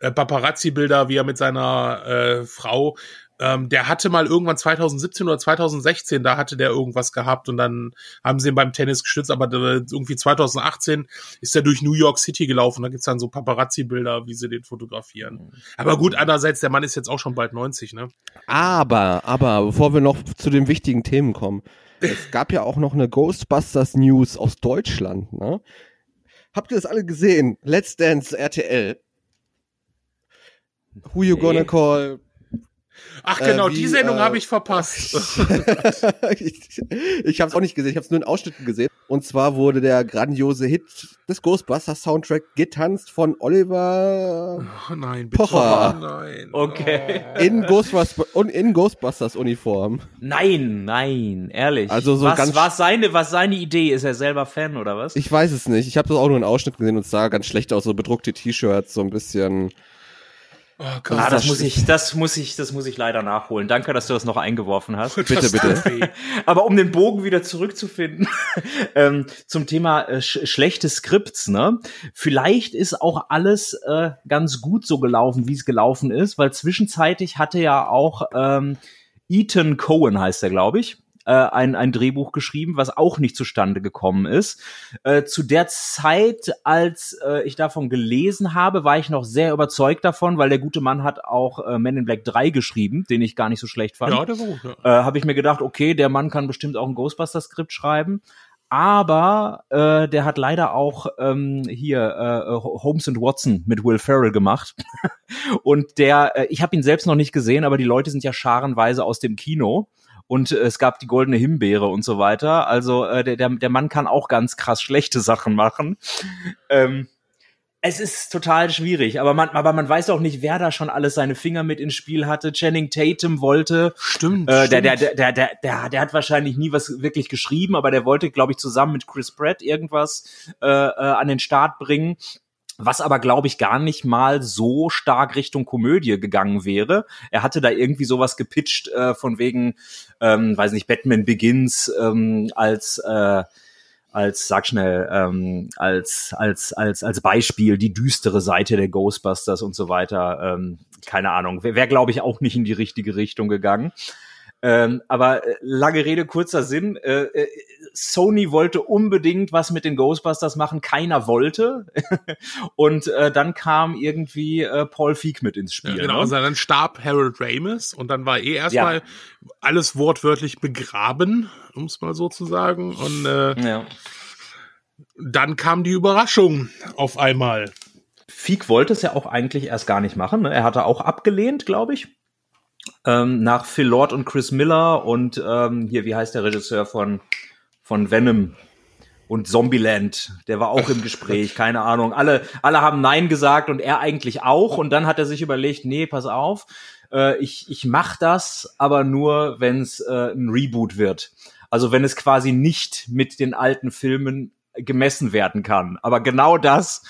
äh, Paparazzi-Bilder, wie er mit seiner äh, Frau ähm, der hatte mal irgendwann 2017 oder 2016, da hatte der irgendwas gehabt und dann haben sie ihn beim Tennis gestützt, aber äh, irgendwie 2018 ist er durch New York City gelaufen, da gibt's dann so Paparazzi-Bilder, wie sie den fotografieren. Aber gut, andererseits, der Mann ist jetzt auch schon bald 90, ne? Aber, aber, bevor wir noch zu den wichtigen Themen kommen, es gab ja auch noch eine Ghostbusters News aus Deutschland, ne? Habt ihr das alle gesehen? Let's Dance RTL. Who you gonna call? Ach genau, äh, wie, die Sendung äh, habe ich verpasst. ich ich habe es auch nicht gesehen, ich habe es nur in Ausschnitten gesehen. Und zwar wurde der grandiose Hit des Ghostbusters Soundtrack getanzt von Oliver oh nein, bitte. Pocher. Oh nein. Okay. In Ghostbusters, in Ghostbusters Uniform. Nein, nein, ehrlich. Also so was, ganz was seine, was seine Idee? Ist er selber Fan oder was? Ich weiß es nicht. Ich habe das auch nur in Ausschnitten gesehen und es sah ganz schlecht aus, so bedruckte T-Shirts, so ein bisschen Oh Gott, ah, das, muss ich, das muss ich, das muss ich leider nachholen. Danke, dass du das noch eingeworfen hast. bitte, bitte. Aber um den Bogen wieder zurückzufinden ähm, zum Thema äh, sch schlechte Skripts, ne? Vielleicht ist auch alles äh, ganz gut so gelaufen, wie es gelaufen ist, weil zwischenzeitlich hatte ja auch ähm, Ethan Cohen heißt er, glaube ich, äh, ein, ein Drehbuch geschrieben, was auch nicht zustande gekommen ist. Äh, zu der Zeit, als äh, ich davon gelesen habe, war ich noch sehr überzeugt davon, weil der gute Mann hat auch äh, Men in Black 3 geschrieben, den ich gar nicht so schlecht fand. Ja, der war gut. Ja. Äh, habe ich mir gedacht, okay, der Mann kann bestimmt auch ein Ghostbuster-Skript schreiben aber äh, der hat leider auch ähm, hier äh, Holmes and Watson mit Will Ferrell gemacht und der äh, ich habe ihn selbst noch nicht gesehen aber die Leute sind ja scharenweise aus dem Kino und äh, es gab die goldene Himbeere und so weiter. Also äh, der, der, der Mann kann auch ganz krass schlechte Sachen machen. Ähm, es ist total schwierig, aber man, aber man weiß auch nicht, wer da schon alles seine Finger mit ins Spiel hatte. Channing Tatum wollte. Stimmt. Äh, stimmt. Der, der, der, der, der, der hat wahrscheinlich nie was wirklich geschrieben, aber der wollte, glaube ich, zusammen mit Chris Pratt irgendwas äh, äh, an den Start bringen was aber glaube ich gar nicht mal so stark Richtung Komödie gegangen wäre. Er hatte da irgendwie sowas gepitcht äh, von wegen, ähm, weiß nicht, Batman Begins ähm, als äh, als sag schnell ähm, als als als als Beispiel die düstere Seite der Ghostbusters und so weiter. Ähm, keine Ahnung, wäre wär, glaube ich auch nicht in die richtige Richtung gegangen. Ähm, aber äh, lange Rede, kurzer Sinn. Äh, äh, Sony wollte unbedingt was mit den Ghostbusters machen, keiner wollte. und äh, dann kam irgendwie äh, Paul Feig mit ins Spiel. Ja, genau, ne? also dann starb Harold Ramis und dann war eh erstmal ja. alles wortwörtlich begraben, um es mal so zu sagen. Und äh, ja. dann kam die Überraschung auf einmal. Feig wollte es ja auch eigentlich erst gar nicht machen. Ne? Er hatte auch abgelehnt, glaube ich ähm, nach Phil Lord und Chris Miller und ähm, hier, wie heißt der Regisseur von, von Venom und Zombieland, der war auch im Gespräch, keine Ahnung. Alle, alle haben Nein gesagt und er eigentlich auch. Und dann hat er sich überlegt, nee, pass auf, äh, ich, ich mach das, aber nur, wenn es äh, ein Reboot wird. Also wenn es quasi nicht mit den alten Filmen gemessen werden kann. Aber genau das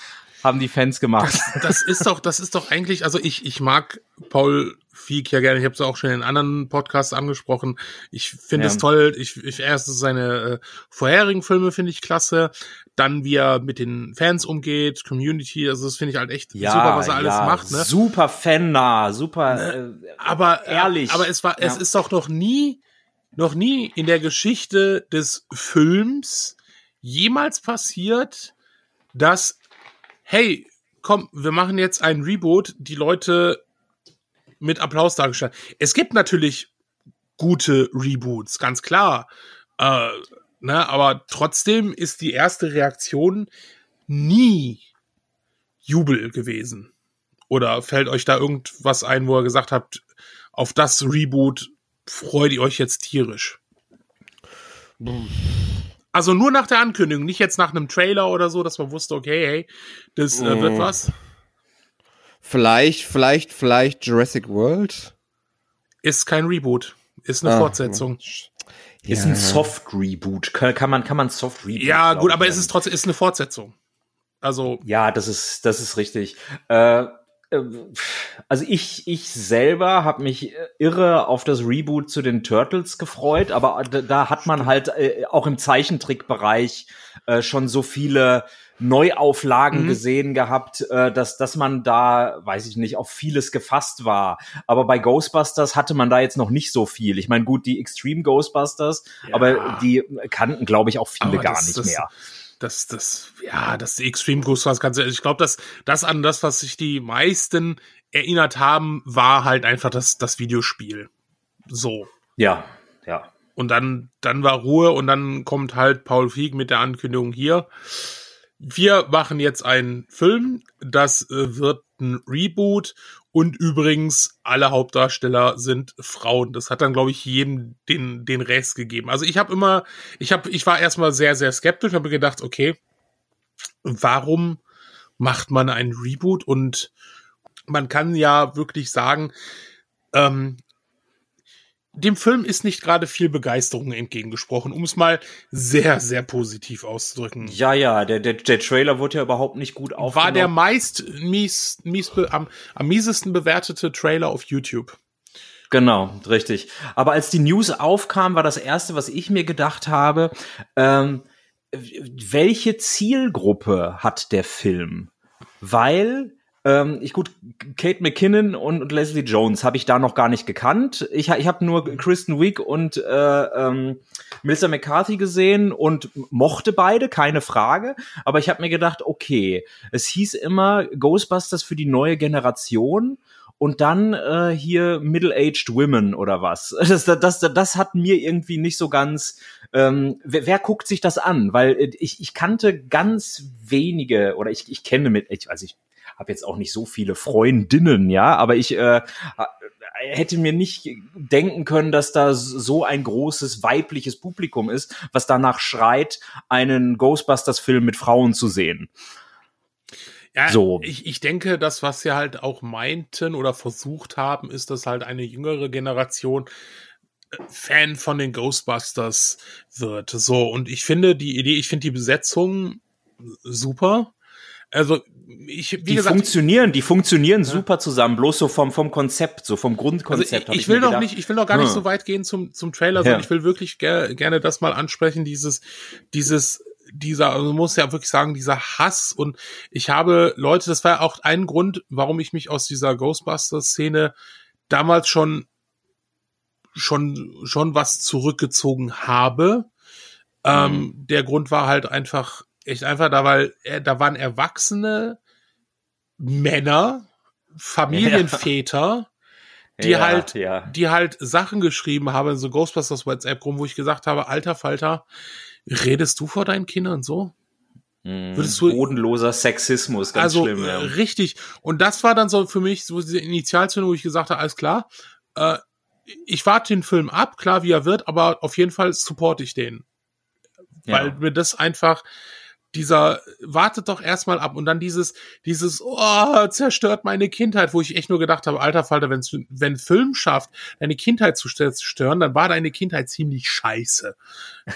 haben die Fans gemacht. Das, das ist doch, das ist doch eigentlich, also ich, ich mag Paul Feig ja gerne. Ich habe es auch schon in anderen Podcasts angesprochen. Ich finde ja. es toll. Ich, ich erstens seine äh, vorherigen Filme finde ich klasse. Dann wie er mit den Fans umgeht, Community. Also das finde ich halt echt ja, super, was er alles macht. Ne? Super fannah, super ne? äh, aber ehrlich. Aber es war, es ist doch noch nie, noch nie in der Geschichte des Films jemals passiert, dass hey, komm, wir machen jetzt ein Reboot, die Leute mit Applaus dargestellt. Es gibt natürlich gute Reboots, ganz klar. Äh, ne, aber trotzdem ist die erste Reaktion nie Jubel gewesen. Oder fällt euch da irgendwas ein, wo ihr gesagt habt, auf das Reboot freut ihr euch jetzt tierisch? Also nur nach der Ankündigung, nicht jetzt nach einem Trailer oder so, dass man wusste, okay, hey, das äh, wird was. Vielleicht, vielleicht, vielleicht Jurassic World? Ist kein Reboot, ist eine ah, Fortsetzung. Ja. Ist ein Soft Reboot. Kann, kann man kann man Soft Reboot. Ja, gut, aber es ist trotzdem ist eine Fortsetzung. Also ja, das ist das ist richtig. Äh, also ich, ich selber habe mich irre auf das Reboot zu den Turtles gefreut, aber da, hat man halt äh, auch im Zeichentrickbereich äh, schon so viele Neuauflagen mhm. gesehen gehabt, äh, dass, dass man da, weiß ich nicht, auf vieles gefasst war. Aber bei Ghostbusters hatte man da jetzt noch nicht so viel. Ich meine, gut, die Extreme Ghostbusters, ja. aber die kannten, glaube ich, auch viele aber gar das, nicht das, mehr das, das, ja, das Extreme Ghostbusters du, ich glaube, dass das an das, was sich die meisten erinnert haben, war halt einfach das, das Videospiel. So. Ja, ja. Und dann, dann war Ruhe und dann kommt halt Paul Fieg mit der Ankündigung hier. Wir machen jetzt einen Film, das äh, wird ein Reboot und übrigens, alle Hauptdarsteller sind Frauen. Das hat dann, glaube ich, jedem den, den Rest gegeben. Also ich habe immer, ich habe, ich war erstmal sehr, sehr skeptisch, habe gedacht, okay, warum macht man ein Reboot? Und man kann ja wirklich sagen, ähm, dem Film ist nicht gerade viel Begeisterung entgegengesprochen, um es mal sehr, sehr positiv auszudrücken. Ja, ja, der, der, der Trailer wurde ja überhaupt nicht gut aufgenommen. War der meist mies, mies am, am miesesten bewertete Trailer auf YouTube. Genau, richtig. Aber als die News aufkam, war das erste, was ich mir gedacht habe, ähm, welche Zielgruppe hat der Film? Weil ähm, ich gut, Kate McKinnon und, und Leslie Jones habe ich da noch gar nicht gekannt. Ich, ich habe nur Kristen Wiig und äh, ähm, Melissa McCarthy gesehen und mochte beide, keine Frage. Aber ich habe mir gedacht, okay, es hieß immer Ghostbusters für die neue Generation und dann äh, hier Middle-aged Women oder was. Das, das, das, das hat mir irgendwie nicht so ganz. Ähm, wer, wer guckt sich das an? Weil äh, ich, ich kannte ganz wenige oder ich, ich kenne mit, ich, also ich habe jetzt auch nicht so viele Freundinnen, ja, aber ich äh, hätte mir nicht denken können, dass da so ein großes weibliches Publikum ist, was danach schreit, einen Ghostbusters-Film mit Frauen zu sehen. Ja, so. ich, ich denke, das, was sie halt auch meinten oder versucht haben, ist, dass halt eine jüngere Generation äh, Fan von den Ghostbusters wird. So, und ich finde die Idee, ich finde die Besetzung super. Also ich, wie die gesagt, funktionieren, die funktionieren ja. super zusammen, bloß so vom vom Konzept, so vom Grundkonzept. Also ich, ich, will noch nicht, ich will noch gar hm. nicht so weit gehen zum zum Trailer, sondern ja. ich will wirklich ger gerne das mal ansprechen, dieses dieses dieser, also muss ja wirklich sagen, dieser Hass und ich habe Leute, das war auch ein Grund, warum ich mich aus dieser Ghostbusters-Szene damals schon schon schon was zurückgezogen habe. Ähm, mhm. Ähm, der Grund war halt einfach echt einfach da, weil äh, da waren erwachsene Männer, Familienväter, ja. die ja, halt, ja. die halt Sachen geschrieben haben, so Ghostbusters WhatsApp rum, wo ich gesagt habe, alter Falter, redest du vor deinen Kindern so? Mhm. Würdest du, Bodenloser Sexismus, ganz also, schlimm. Ja. Richtig. Und das war dann so für mich so diese Initialzündung, wo ich gesagt habe, alles klar, äh, ich warte den Film ab, klar wie er wird, aber auf jeden Fall supporte ich den. Weil mir das einfach, dieser wartet doch erstmal ab und dann dieses dieses oh zerstört meine Kindheit, wo ich echt nur gedacht habe, alter Falter, wenn's, wenn Film schafft, deine Kindheit zu zerstören, dann war deine Kindheit ziemlich scheiße.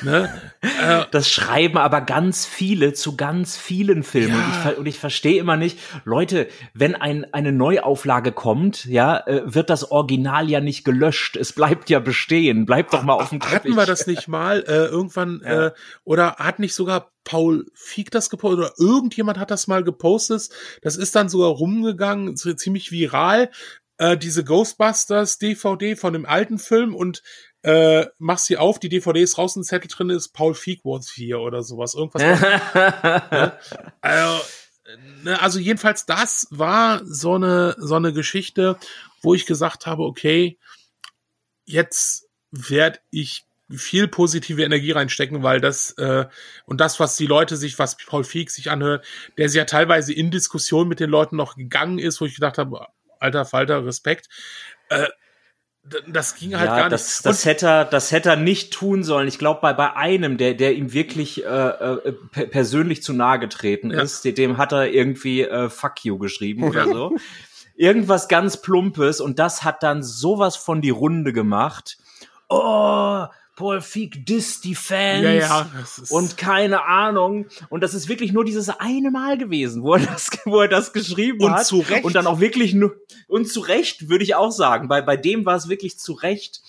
Ne? äh, das schreiben aber ganz viele zu ganz vielen Filmen ja. und ich, und ich verstehe immer nicht, Leute, wenn ein, eine Neuauflage kommt, ja, äh, wird das Original ja nicht gelöscht, es bleibt ja bestehen, bleibt doch mal auf dem Teppich. Hatten wir das nicht mal äh, irgendwann ja. äh, oder hat nicht sogar Paul Fieg das gepostet oder irgendjemand hat das mal gepostet. Das ist dann sogar rumgegangen, ziemlich viral. Äh, diese Ghostbusters DVD von dem alten Film und äh, machst sie auf, die DVD ist raus, ein Zettel drin ist Paul Feig was hier oder sowas, irgendwas. ja? Also, ne, also jedenfalls das war so eine, so eine Geschichte, wo ich gesagt habe, okay, jetzt werde ich viel positive Energie reinstecken, weil das äh, und das, was die Leute sich, was Paul Feig sich anhört, der sie ja teilweise in Diskussion mit den Leuten noch gegangen ist, wo ich gedacht habe, alter Falter, Respekt. Äh, das ging halt ja, gar das, nicht. Das hätte er, das hätte er nicht tun sollen. Ich glaube, bei, bei einem, der, der ihm wirklich äh, äh, persönlich zu nahe getreten ja. ist, dem hat er irgendwie äh, Fuck you geschrieben oder so. Irgendwas ganz Plumpes und das hat dann sowas von die Runde gemacht. Oh, Paul Feig disst die Fans ja, ja, und keine Ahnung. Und das ist wirklich nur dieses eine Mal gewesen, wo er das, wo er das geschrieben und hat. Zu Recht. Und dann auch wirklich nur, und zu Recht, würde ich auch sagen. Bei, bei dem war es wirklich zu Recht,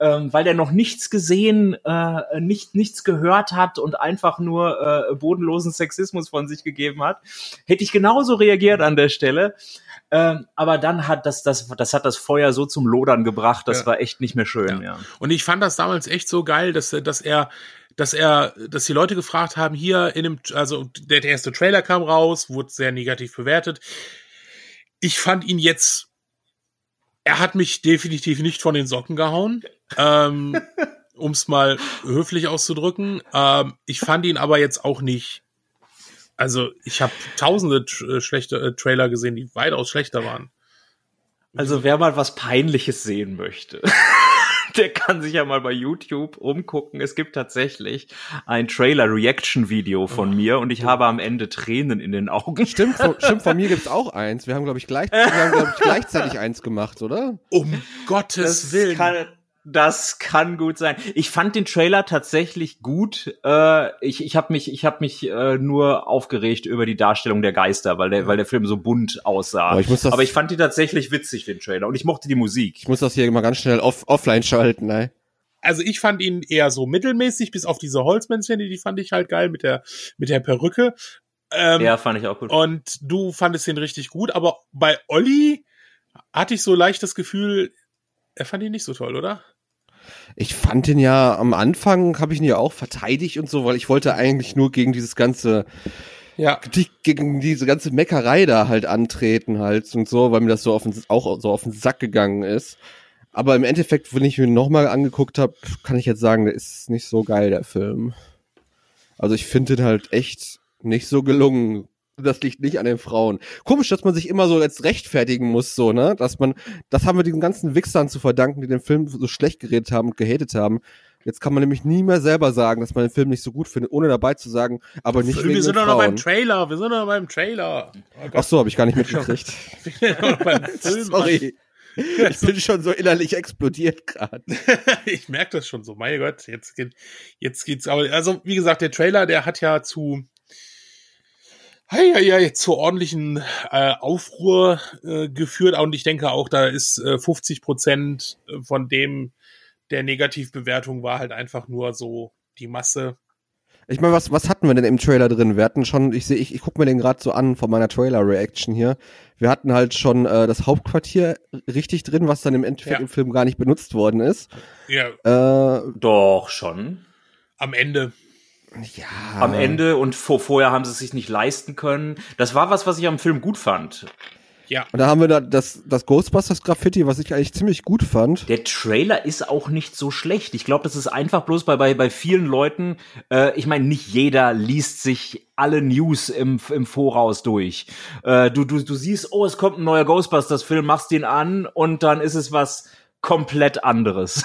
ähm, weil der noch nichts gesehen, äh, nicht, nichts gehört hat und einfach nur äh, bodenlosen Sexismus von sich gegeben hat. Hätte ich genauso reagiert an der Stelle. Ähm, aber dann hat das, das, das hat das Feuer so zum Lodern gebracht, das ja. war echt nicht mehr schön, ja. ja. Und ich fand das damals echt so geil, dass, dass er, dass er, dass die Leute gefragt haben, hier in dem, also der, der erste Trailer kam raus, wurde sehr negativ bewertet. Ich fand ihn jetzt, er hat mich definitiv nicht von den Socken gehauen. ähm, um es mal höflich auszudrücken. Ähm, ich fand ihn aber jetzt auch nicht also ich habe tausende äh, schlechte äh, Trailer gesehen, die weitaus schlechter waren. Also wer mal was Peinliches sehen möchte, der kann sich ja mal bei YouTube umgucken. Es gibt tatsächlich ein Trailer-Reaction-Video von oh, mir und ich oh. habe am Ende Tränen in den Augen. Stimmt, von, stimmt, von mir gibt's auch eins. Wir haben, glaube ich, gleich, wir haben, glaub ich, gleichzeitig eins gemacht, oder? Um Gottes das Willen. Kann, das kann gut sein. Ich fand den Trailer tatsächlich gut. Äh, ich ich habe mich, ich hab mich äh, nur aufgeregt über die Darstellung der Geister, weil der, weil der Film so bunt aussah. Aber ich, muss das, Aber ich fand die tatsächlich witzig, den Trailer. Und ich mochte die Musik. Ich muss das hier mal ganz schnell off offline schalten, ne? Also ich fand ihn eher so mittelmäßig, bis auf diese Holzmännchen, die fand ich halt geil mit der, mit der Perücke. Ähm, ja, fand ich auch gut. Und du fandest ihn richtig gut, aber bei Olli hatte ich so leicht das Gefühl, er fand ihn nicht so toll, oder? Ich fand ihn ja am Anfang, habe ich ihn ja auch verteidigt und so, weil ich wollte eigentlich nur gegen dieses ganze, ja, gegen diese ganze Meckerei da halt antreten halt und so, weil mir das so auf den, auch so auf den Sack gegangen ist. Aber im Endeffekt, wenn ich mir nochmal angeguckt habe, kann ich jetzt sagen, der ist nicht so geil, der Film. Also ich finde den halt echt nicht so gelungen das liegt nicht an den Frauen. Komisch, dass man sich immer so jetzt rechtfertigen muss, so, ne? Dass man, das haben wir diesen ganzen Wichsern zu verdanken, die den Film so schlecht geredet haben und gehatet haben. Jetzt kann man nämlich nie mehr selber sagen, dass man den Film nicht so gut findet, ohne dabei zu sagen, aber nicht wir wegen Wir sind doch noch beim Trailer, wir sind doch noch beim Trailer. Oh Ach so, habe ich gar nicht mitgekriegt. Sorry. Ich bin schon so innerlich explodiert gerade. ich merke das schon so. Mein Gott, jetzt geht, jetzt geht's. Aber also wie gesagt, der Trailer, der hat ja zu ja, ja, jetzt zur ordentlichen äh, Aufruhr äh, geführt. Und ich denke auch, da ist äh, 50 Prozent von dem der Negativbewertung war halt einfach nur so die Masse. Ich meine, was, was hatten wir denn im Trailer drin? Wir hatten schon, ich sehe, ich, ich gucke mir den gerade so an von meiner Trailer-Reaction hier. Wir hatten halt schon äh, das Hauptquartier richtig drin, was dann im Endeffekt ja. im Film gar nicht benutzt worden ist. Ja. Äh, Doch, schon. Am Ende ja. am Ende und vor, vorher haben sie es sich nicht leisten können. Das war was, was ich am Film gut fand. Ja. Und da haben wir da das, das Ghostbusters Graffiti, was ich eigentlich ziemlich gut fand. Der Trailer ist auch nicht so schlecht. Ich glaube, das ist einfach bloß bei, bei, bei vielen Leuten, äh, ich meine, nicht jeder liest sich alle News im, im Voraus durch. Äh, du, du, du siehst, oh, es kommt ein neuer Ghostbusters-Film, machst den an und dann ist es was komplett anderes.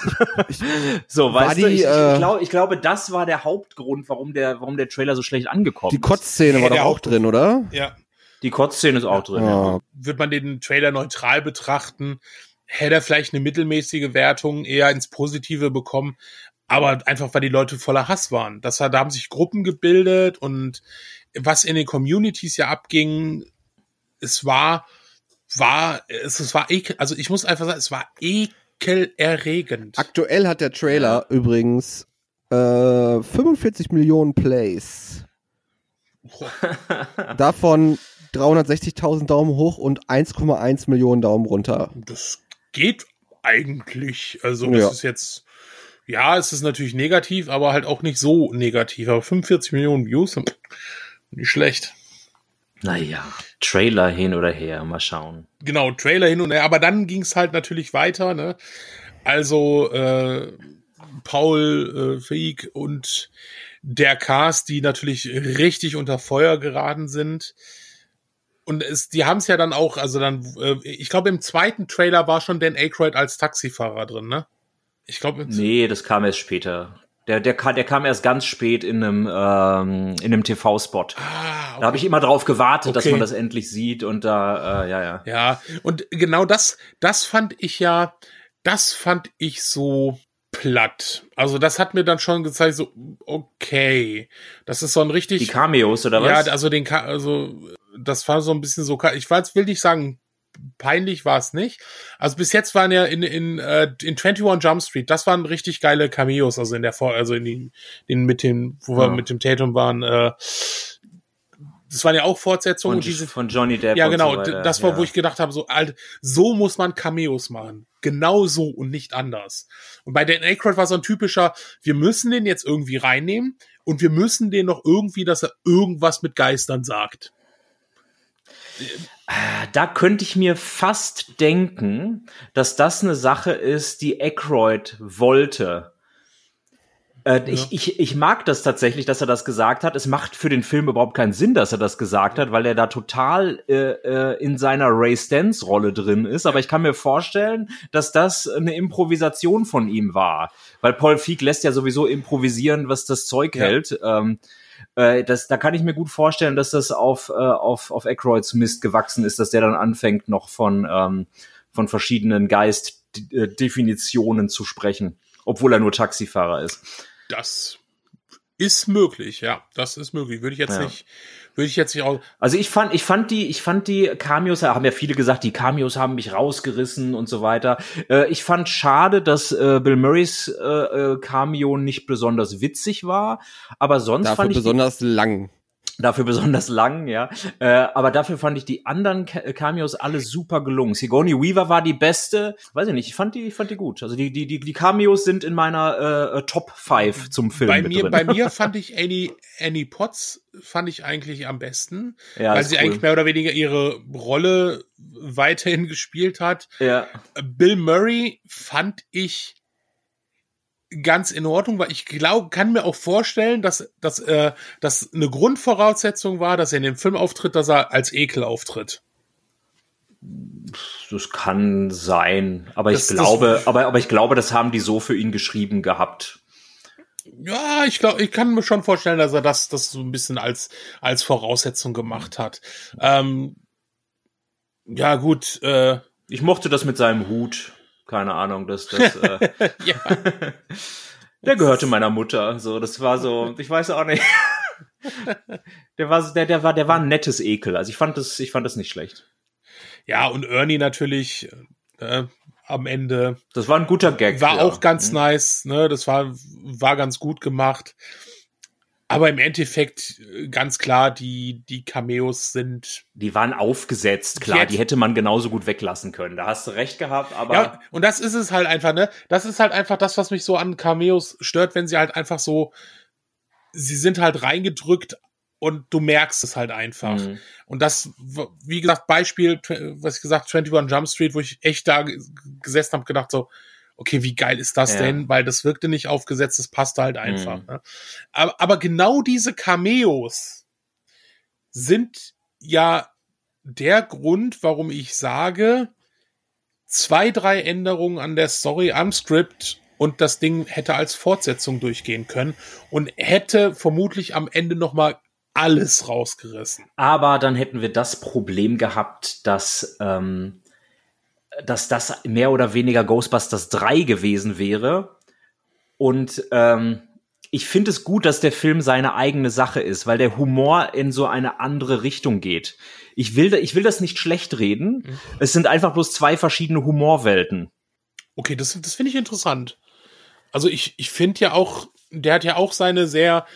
so, weißt die, du, ich, äh, ich, glaub, ich glaube, das war der Hauptgrund, warum der, warum der Trailer so schlecht angekommen ist. Die Kotzszene war doch auch drin, oder? Ja. Die Kotzszene ist auch drin. Ja. Ja. Wird man den Trailer neutral betrachten, hätte er vielleicht eine mittelmäßige Wertung eher ins Positive bekommen, aber einfach, weil die Leute voller Hass waren. Das, da haben sich Gruppen gebildet und was in den Communities ja abging, es war, war, es, es war ekel, also ich muss einfach sagen, es war ekel ekelerregend. Aktuell hat der Trailer ja. übrigens äh, 45 Millionen Plays. Davon 360.000 Daumen hoch und 1,1 Millionen Daumen runter. Das geht eigentlich. Also das ja. ist jetzt, ja, es ist natürlich negativ, aber halt auch nicht so negativ. Aber 45 Millionen Views, nicht schlecht. Naja, Trailer hin oder her, mal schauen. Genau, Trailer hin und her, aber dann ging es halt natürlich weiter, ne? Also äh, Paul äh, Feig und der Cast, die natürlich richtig unter Feuer geraten sind. Und es, die haben es ja dann auch, also dann, äh, ich glaube, im zweiten Trailer war schon Dan Aykroyd als Taxifahrer drin, ne? Ich glaube. Nee, das kam erst später. Der, der, der kam erst ganz spät in einem, ähm, in einem TV-Spot. Ah, okay. Da habe ich immer drauf gewartet, okay. dass man das endlich sieht und da, äh, ja, ja. Ja, und genau das, das fand ich ja, das fand ich so platt. Also das hat mir dann schon gezeigt, so, okay, das ist so ein richtig. Die Cameos oder was? Ja, also den, also das war so ein bisschen so, ich weiß, will nicht sagen, peinlich war es nicht. Also bis jetzt waren ja in, in, äh, in 21 Jump Street, das waren richtig geile Cameos, also in der Vor, also in den, in mit dem, wo ja. wir mit dem Tatum waren, äh, das waren ja auch Fortsetzungen. Von, diese, von Johnny Depp. Ja, genau. So das war, ja. wo ich gedacht habe, so, alt, so muss man Cameos machen. Genau so und nicht anders. Und bei Dan Aykroyd war so ein typischer, wir müssen den jetzt irgendwie reinnehmen und wir müssen den noch irgendwie, dass er irgendwas mit Geistern sagt. Da könnte ich mir fast denken, dass das eine Sache ist, die Aykroyd wollte. Äh, ja. ich, ich, ich mag das tatsächlich, dass er das gesagt hat. Es macht für den Film überhaupt keinen Sinn, dass er das gesagt hat, weil er da total äh, äh, in seiner Ray Stance Rolle drin ist. Aber ich kann mir vorstellen, dass das eine Improvisation von ihm war, weil Paul Feig lässt ja sowieso improvisieren, was das Zeug ja. hält. Ähm, äh, das, da kann ich mir gut vorstellen, dass das auf äh, auf auf Aykroyds Mist gewachsen ist, dass der dann anfängt noch von ähm, von verschiedenen Geistdefinitionen zu sprechen, obwohl er nur Taxifahrer ist. Das ist möglich, ja, das ist möglich. Würde ich jetzt ja. nicht, würde ich jetzt nicht auch. Also ich fand, ich fand die, ich fand die Cameos, haben ja viele gesagt, die Cameos haben mich rausgerissen und so weiter. Äh, ich fand schade, dass äh, Bill Murrays äh, äh Cameo nicht besonders witzig war, aber sonst Dafür fand ich besonders die, lang dafür besonders lang, ja. Äh, aber dafür fand ich die anderen Cameos alle super gelungen. Sigourney Weaver war die beste, weiß ich nicht, ich fand die, ich fand die gut. Also die, die, die, die Cameos sind in meiner äh, Top 5 zum Film. Bei mir, drin. bei mir fand ich Annie, Annie Potts fand ich eigentlich am besten, ja, weil sie cool. eigentlich mehr oder weniger ihre Rolle weiterhin gespielt hat. Ja. Bill Murray fand ich ganz in Ordnung, weil ich glaube, kann mir auch vorstellen, dass, dass, äh, dass eine Grundvoraussetzung war, dass er in dem Film auftritt, dass er als Ekel auftritt. Das kann sein, aber das, ich glaube, aber, aber ich glaube, das haben die so für ihn geschrieben gehabt. Ja, ich glaube, ich kann mir schon vorstellen, dass er das, das so ein bisschen als, als Voraussetzung gemacht hat. Ähm, ja, gut, äh, ich mochte das mit seinem Hut keine Ahnung, das, das, äh, ja. der gehörte meiner Mutter, so, das war so, ich weiß auch nicht. der war, der, der war, der war ein nettes Ekel, also ich fand das, ich fand das nicht schlecht. Ja, und Ernie natürlich, äh, am Ende. Das war ein guter Gag. War ja. auch ganz mhm. nice, ne, das war, war ganz gut gemacht. Aber im Endeffekt äh, ganz klar, die, die Cameos sind. Die waren aufgesetzt, klar, die hätte man genauso gut weglassen können. Da hast du recht gehabt, aber. Ja, und das ist es halt einfach, ne? Das ist halt einfach das, was mich so an Cameos stört, wenn sie halt einfach so, sie sind halt reingedrückt und du merkst es halt einfach. Mhm. Und das, wie gesagt, Beispiel, was ich gesagt, 21 Jump Street, wo ich echt da gesessen habe, gedacht so, okay, wie geil ist das ja. denn? Weil das wirkte nicht aufgesetzt, das passte halt einfach. Mhm. Ne? Aber, aber genau diese Cameos sind ja der Grund, warum ich sage, zwei, drei Änderungen an der Story, am Skript und das Ding hätte als Fortsetzung durchgehen können und hätte vermutlich am Ende noch mal alles rausgerissen. Aber dann hätten wir das Problem gehabt, dass ähm, dass das mehr oder weniger Ghostbusters 3 gewesen wäre. Und ähm, ich finde es gut, dass der Film seine eigene Sache ist, weil der Humor in so eine andere Richtung geht. Ich will, ich will das nicht schlecht reden. Mhm. Es sind einfach bloß zwei verschiedene Humorwelten. Okay, das, das finde ich interessant. Also ich, ich finde ja auch, der hat ja auch seine sehr,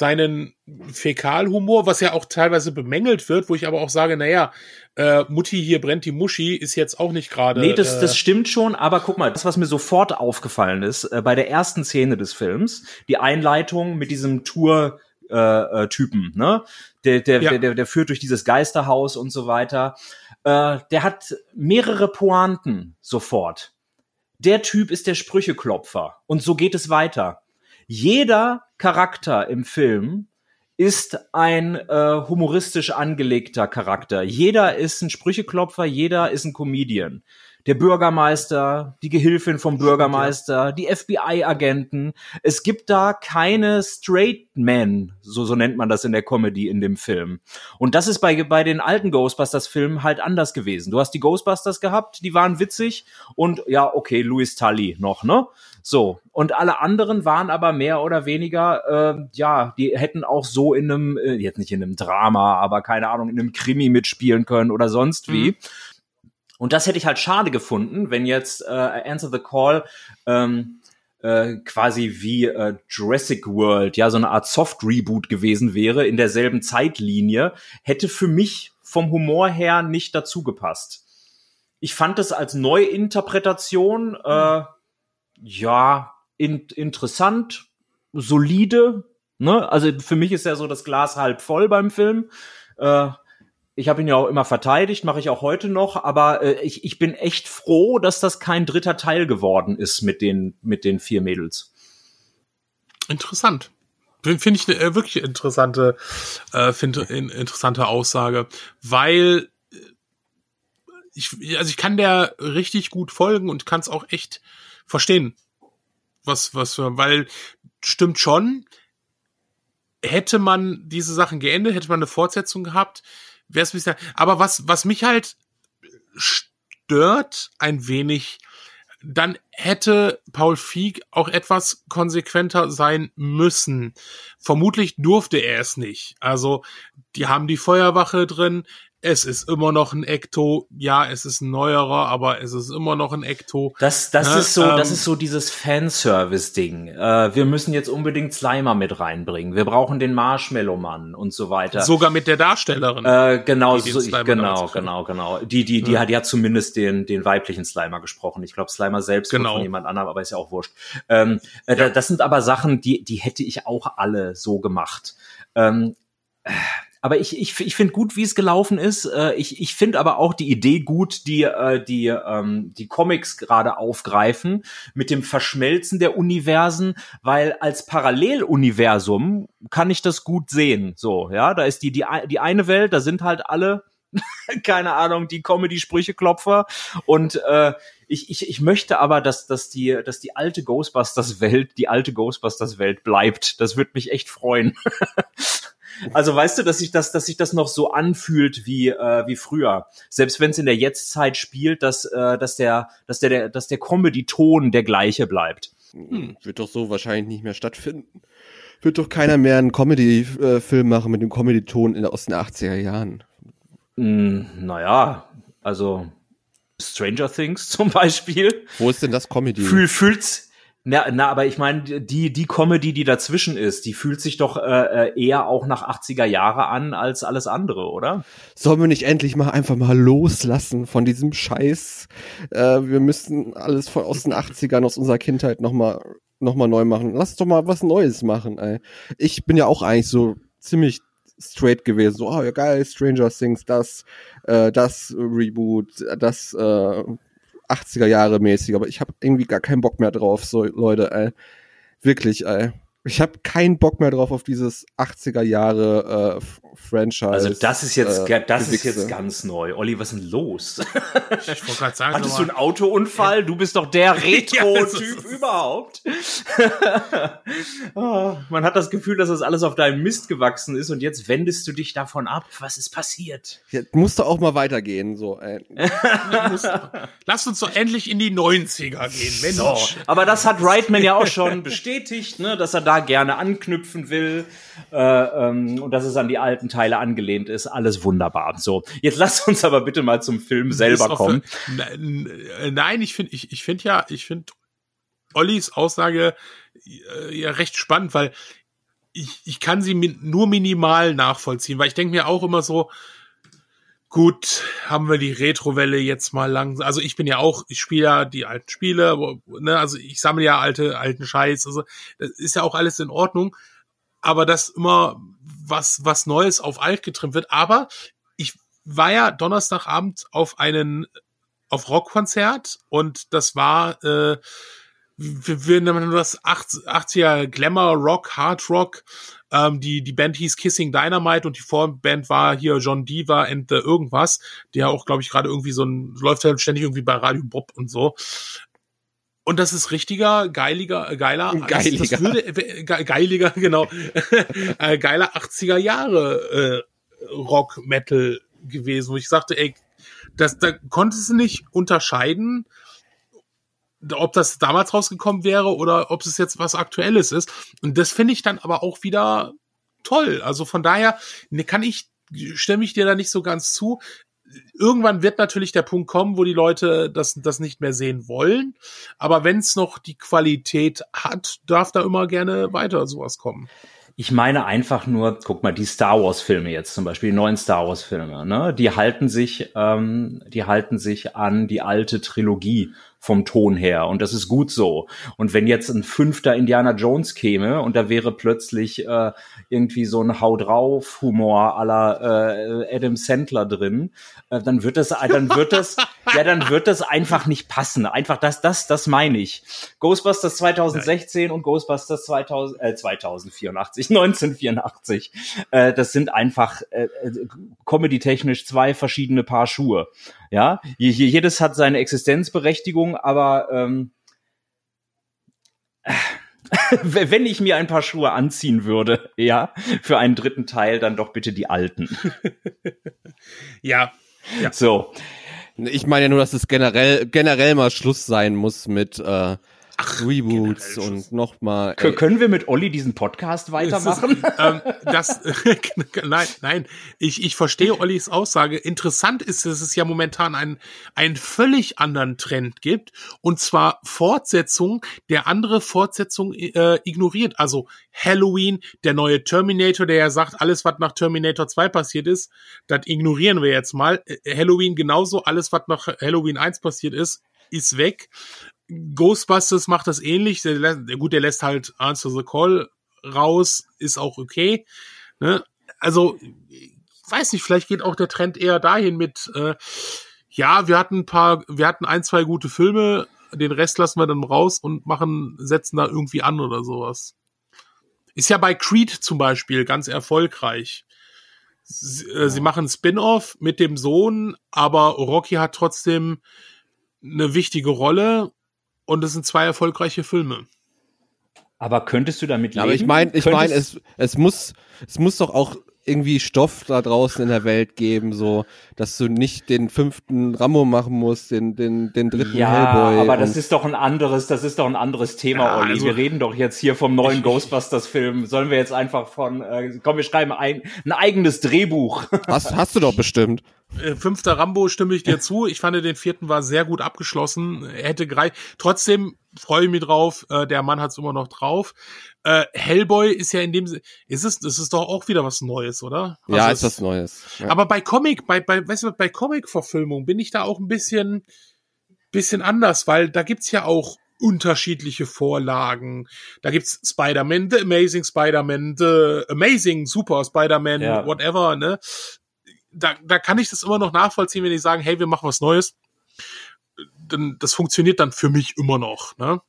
seinen Fäkalhumor, was ja auch teilweise bemängelt wird, wo ich aber auch sage, naja, äh, Mutti hier brennt die Muschi ist jetzt auch nicht gerade. Nee, das, das äh, stimmt schon, aber guck mal, das, was mir sofort aufgefallen ist, äh, bei der ersten Szene des Films, die Einleitung mit diesem Tour äh, äh, Typen, ne? Der, der, ja. der, der, der führt durch dieses Geisterhaus und so weiter. Äh, der hat mehrere Pointen sofort. Der Typ ist der Sprücheklopfer. Und so geht es weiter. Jeder Charakter im Film ist ein äh, humoristisch angelegter Charakter. Jeder ist ein Sprücheklopfer, jeder ist ein Comedian der Bürgermeister, die Gehilfin vom Bürgermeister, die FBI-Agenten. Es gibt da keine Straight Men, so, so nennt man das in der Comedy in dem Film. Und das ist bei, bei den alten Ghostbusters-Filmen halt anders gewesen. Du hast die Ghostbusters gehabt, die waren witzig und ja, okay, Louis Tully noch, ne? So. Und alle anderen waren aber mehr oder weniger, äh, ja, die hätten auch so in einem, äh, jetzt nicht in einem Drama, aber keine Ahnung, in einem Krimi mitspielen können oder sonst wie. Mhm. Und das hätte ich halt schade gefunden, wenn jetzt äh, Answer the Call ähm, äh, quasi wie äh, Jurassic World, ja, so eine Art Soft-Reboot gewesen wäre in derselben Zeitlinie, hätte für mich vom Humor her nicht dazu gepasst. Ich fand es als Neuinterpretation äh, ja in, interessant, solide. Ne? Also für mich ist ja so das Glas halb voll beim Film. Äh, ich habe ihn ja auch immer verteidigt, mache ich auch heute noch, aber äh, ich, ich bin echt froh, dass das kein dritter Teil geworden ist mit den, mit den vier Mädels. Interessant. Finde ich eine äh, wirklich interessante, äh, finde in, interessante Aussage, weil äh, ich, also ich kann der richtig gut folgen und kann es auch echt verstehen, was, was, weil stimmt schon, hätte man diese Sachen geendet, hätte man eine Fortsetzung gehabt, wäre es bisschen. Aber was, was mich halt stört ein wenig, dann hätte Paul Feig auch etwas konsequenter sein müssen. Vermutlich durfte er es nicht. Also, die haben die Feuerwache drin, es ist immer noch ein Ecto. Ja, es ist ein neuerer, aber es ist immer noch ein Ecto. Das, das ne? ist so, ähm, das ist so dieses Fanservice-Ding. Äh, wir müssen jetzt unbedingt Slimer mit reinbringen. Wir brauchen den Marshmallow-Mann und so weiter. Sogar mit der Darstellerin. Äh, genau, so, genau, genau, genau. Die, die, die, ja. hat, hat zumindest den, den weiblichen Slimer gesprochen. Ich glaube, Slimer selbst genau. von jemand anderem, aber ist ja auch wurscht. Ähm, äh, ja. Das sind aber Sachen, die, die hätte ich auch alle so gemacht. Ähm, aber ich, ich, ich finde gut, wie es gelaufen ist. Äh, ich ich finde aber auch die Idee gut, die äh, die ähm, die Comics gerade aufgreifen mit dem Verschmelzen der Universen, weil als Paralleluniversum kann ich das gut sehen. So, ja, da ist die die die eine Welt, da sind halt alle keine Ahnung, die Comedy-Sprüche-Klopfer. Und äh, ich, ich, ich möchte aber, dass, dass, die, dass die alte Ghostbusters-Welt, die alte Ghostbusters-Welt bleibt. Das würde mich echt freuen. Also weißt du, dass sich das, dass sich das noch so anfühlt wie äh, wie früher. Selbst wenn es in der Jetztzeit spielt, dass äh, dass der dass der dass der Comedy-Ton der gleiche bleibt. Hm. Wird doch so wahrscheinlich nicht mehr stattfinden. Wird doch keiner mehr einen Comedy-Film machen mit dem Comedy-Ton aus den 80er Jahren. Hm, naja, also Stranger Things zum Beispiel. Wo ist denn das Comedy? Fühl, fühlt's, na, na, aber ich meine, die, die Comedy, die dazwischen ist, die fühlt sich doch äh, äh eher auch nach 80er Jahre an als alles andere, oder? Sollen wir nicht endlich mal einfach mal loslassen von diesem Scheiß? Äh, wir müssen alles von, aus den 80ern, aus unserer Kindheit nochmal noch mal neu machen. Lass doch mal was Neues machen, ey. Ich bin ja auch eigentlich so ziemlich straight gewesen. So, oh ja geil, Stranger Things, das, äh, das Reboot, das äh, 80er Jahre mäßig, aber ich habe irgendwie gar keinen Bock mehr drauf, so Leute, ey. Wirklich, ey. Ich habe keinen Bock mehr drauf auf dieses 80er Jahre äh, Franchise. Also das ist jetzt äh, das ist jetzt ganz neu. Olli, was ist denn los? Ich wollte gerade sagen, hattest du einen Autounfall? Ja. Du bist doch der Retro-Typ ja, überhaupt. oh, man hat das Gefühl, dass das alles auf deinem Mist gewachsen ist und jetzt wendest du dich davon ab. Was ist passiert? Ja, musst du auch mal weitergehen, so. Ey. Lass uns doch endlich in die 90er gehen, Mensch. So, aber das hat Reitman ja auch schon bestätigt, ne, dass er da gerne anknüpfen will äh, ähm, und dass es an die alten Teile angelehnt ist. Alles wunderbar. So, jetzt lasst uns aber bitte mal zum Film selber kommen. Für, nein, ich finde, ich, ich finde ja, ich finde Ollis Aussage äh, ja recht spannend, weil ich, ich kann sie min nur minimal nachvollziehen, weil ich denke mir auch immer so, gut, haben wir die Retrowelle jetzt mal langsam. Also ich bin ja auch, ich spiele ja die alten Spiele, ne, also ich sammle ja alte, alten Scheiß. Also das ist ja auch alles in Ordnung. aber dass immer was, was Neues auf alt getrimmt wird. Aber ich war ja Donnerstagabend auf einen, auf Rockkonzert und das war, äh, wir, wir nennen das 80er Glamour Rock, Hard Rock. Ähm, die, die Band hieß Kissing Dynamite und die Vorband war hier John Diva and the irgendwas, der auch, glaube ich, gerade irgendwie so ein, läuft halt ständig irgendwie bei Radio Bob und so. Und das ist richtiger, geiliger, äh, geiler, geiliger, das würde, äh, geiliger, genau, äh, geiler 80er Jahre äh, Rock Metal gewesen, wo ich sagte, ey, das, da konntest du nicht unterscheiden, ob das damals rausgekommen wäre oder ob es jetzt was Aktuelles ist. Und das finde ich dann aber auch wieder toll. Also von daher ne, kann ich, stimme ich dir da nicht so ganz zu. Irgendwann wird natürlich der Punkt kommen, wo die Leute das, das nicht mehr sehen wollen. Aber wenn es noch die Qualität hat, darf da immer gerne weiter sowas kommen. Ich meine einfach nur, guck mal, die Star Wars Filme jetzt zum Beispiel, die neuen Star Wars Filme, ne, die halten sich, ähm, die halten sich an die alte Trilogie vom Ton her. Und das ist gut so. Und wenn jetzt ein fünfter Indiana Jones käme und da wäre plötzlich äh, irgendwie so ein Hau drauf Humor aller äh, Adam Sandler drin, äh, dann wird das, dann wird das, ja, dann wird das einfach nicht passen. Einfach das, das, das meine ich. Ghostbusters 2016 Nein. und Ghostbusters 2000, äh, 2084, 1984. Äh, das sind einfach äh, äh, comedy-technisch zwei verschiedene Paar Schuhe. Ja, jedes hat seine Existenzberechtigung, aber ähm, wenn ich mir ein paar Schuhe anziehen würde, ja, für einen dritten Teil, dann doch bitte die alten. ja, ja. So. Ich meine ja nur, dass es generell generell mal Schluss sein muss mit äh, Ach, Reboots und nochmal. Können wir mit Olli diesen Podcast weitermachen? Ist, ähm, das, nein, nein. Ich, ich verstehe Ollis Aussage. Interessant ist, dass es ja momentan einen, einen völlig anderen Trend gibt. Und zwar Fortsetzung, der andere Fortsetzung äh, ignoriert. Also Halloween, der neue Terminator, der ja sagt, alles, was nach Terminator 2 passiert ist, das ignorieren wir jetzt mal. Äh, Halloween genauso, alles, was nach Halloween 1 passiert ist, ist weg. Ghostbusters macht das ähnlich. Der, der, gut, der lässt halt Answer the Call raus, ist auch okay. Ne? Also, ich weiß nicht, vielleicht geht auch der Trend eher dahin mit, äh, ja, wir hatten ein paar, wir hatten ein, zwei gute Filme, den Rest lassen wir dann raus und machen, setzen da irgendwie an oder sowas. Ist ja bei Creed zum Beispiel ganz erfolgreich. Sie, äh, sie machen Spin-off mit dem Sohn, aber Rocky hat trotzdem eine wichtige Rolle und es sind zwei erfolgreiche Filme. Aber könntest du damit leben? Aber ich meine, ich meine, es, es muss, es muss doch auch irgendwie Stoff da draußen in der Welt geben, so, dass du nicht den fünften Rambo machen musst, den, den, den dritten ja, Hellboy. aber das ist doch ein anderes, das ist doch ein anderes Thema, ja, Olli. Also, wir reden doch jetzt hier vom neuen Ghostbusters-Film. Sollen wir jetzt einfach von, äh, komm, wir schreiben ein, ein eigenes Drehbuch. Hast, hast du doch bestimmt. Äh, fünfter Rambo stimme ich dir zu. Ich fand den vierten war sehr gut abgeschlossen. Er hätte gereicht. Trotzdem freue ich mich drauf. Äh, der Mann hat es immer noch drauf. Äh, Hellboy ist ja in dem, ist es, das ist doch auch wieder was Neues, oder? Also ja, ist was Neues. Ja. Aber bei Comic, bei, bei, weißt du, bei Comic-Verfilmung bin ich da auch ein bisschen, bisschen anders, weil da gibt's ja auch unterschiedliche Vorlagen. Da gibt's Spider-Man, The Amazing Spider-Man, The Amazing Super Spider-Man, ja. whatever, ne? Da, da kann ich das immer noch nachvollziehen, wenn die sagen, hey, wir machen was Neues. Dann, das funktioniert dann für mich immer noch, ne?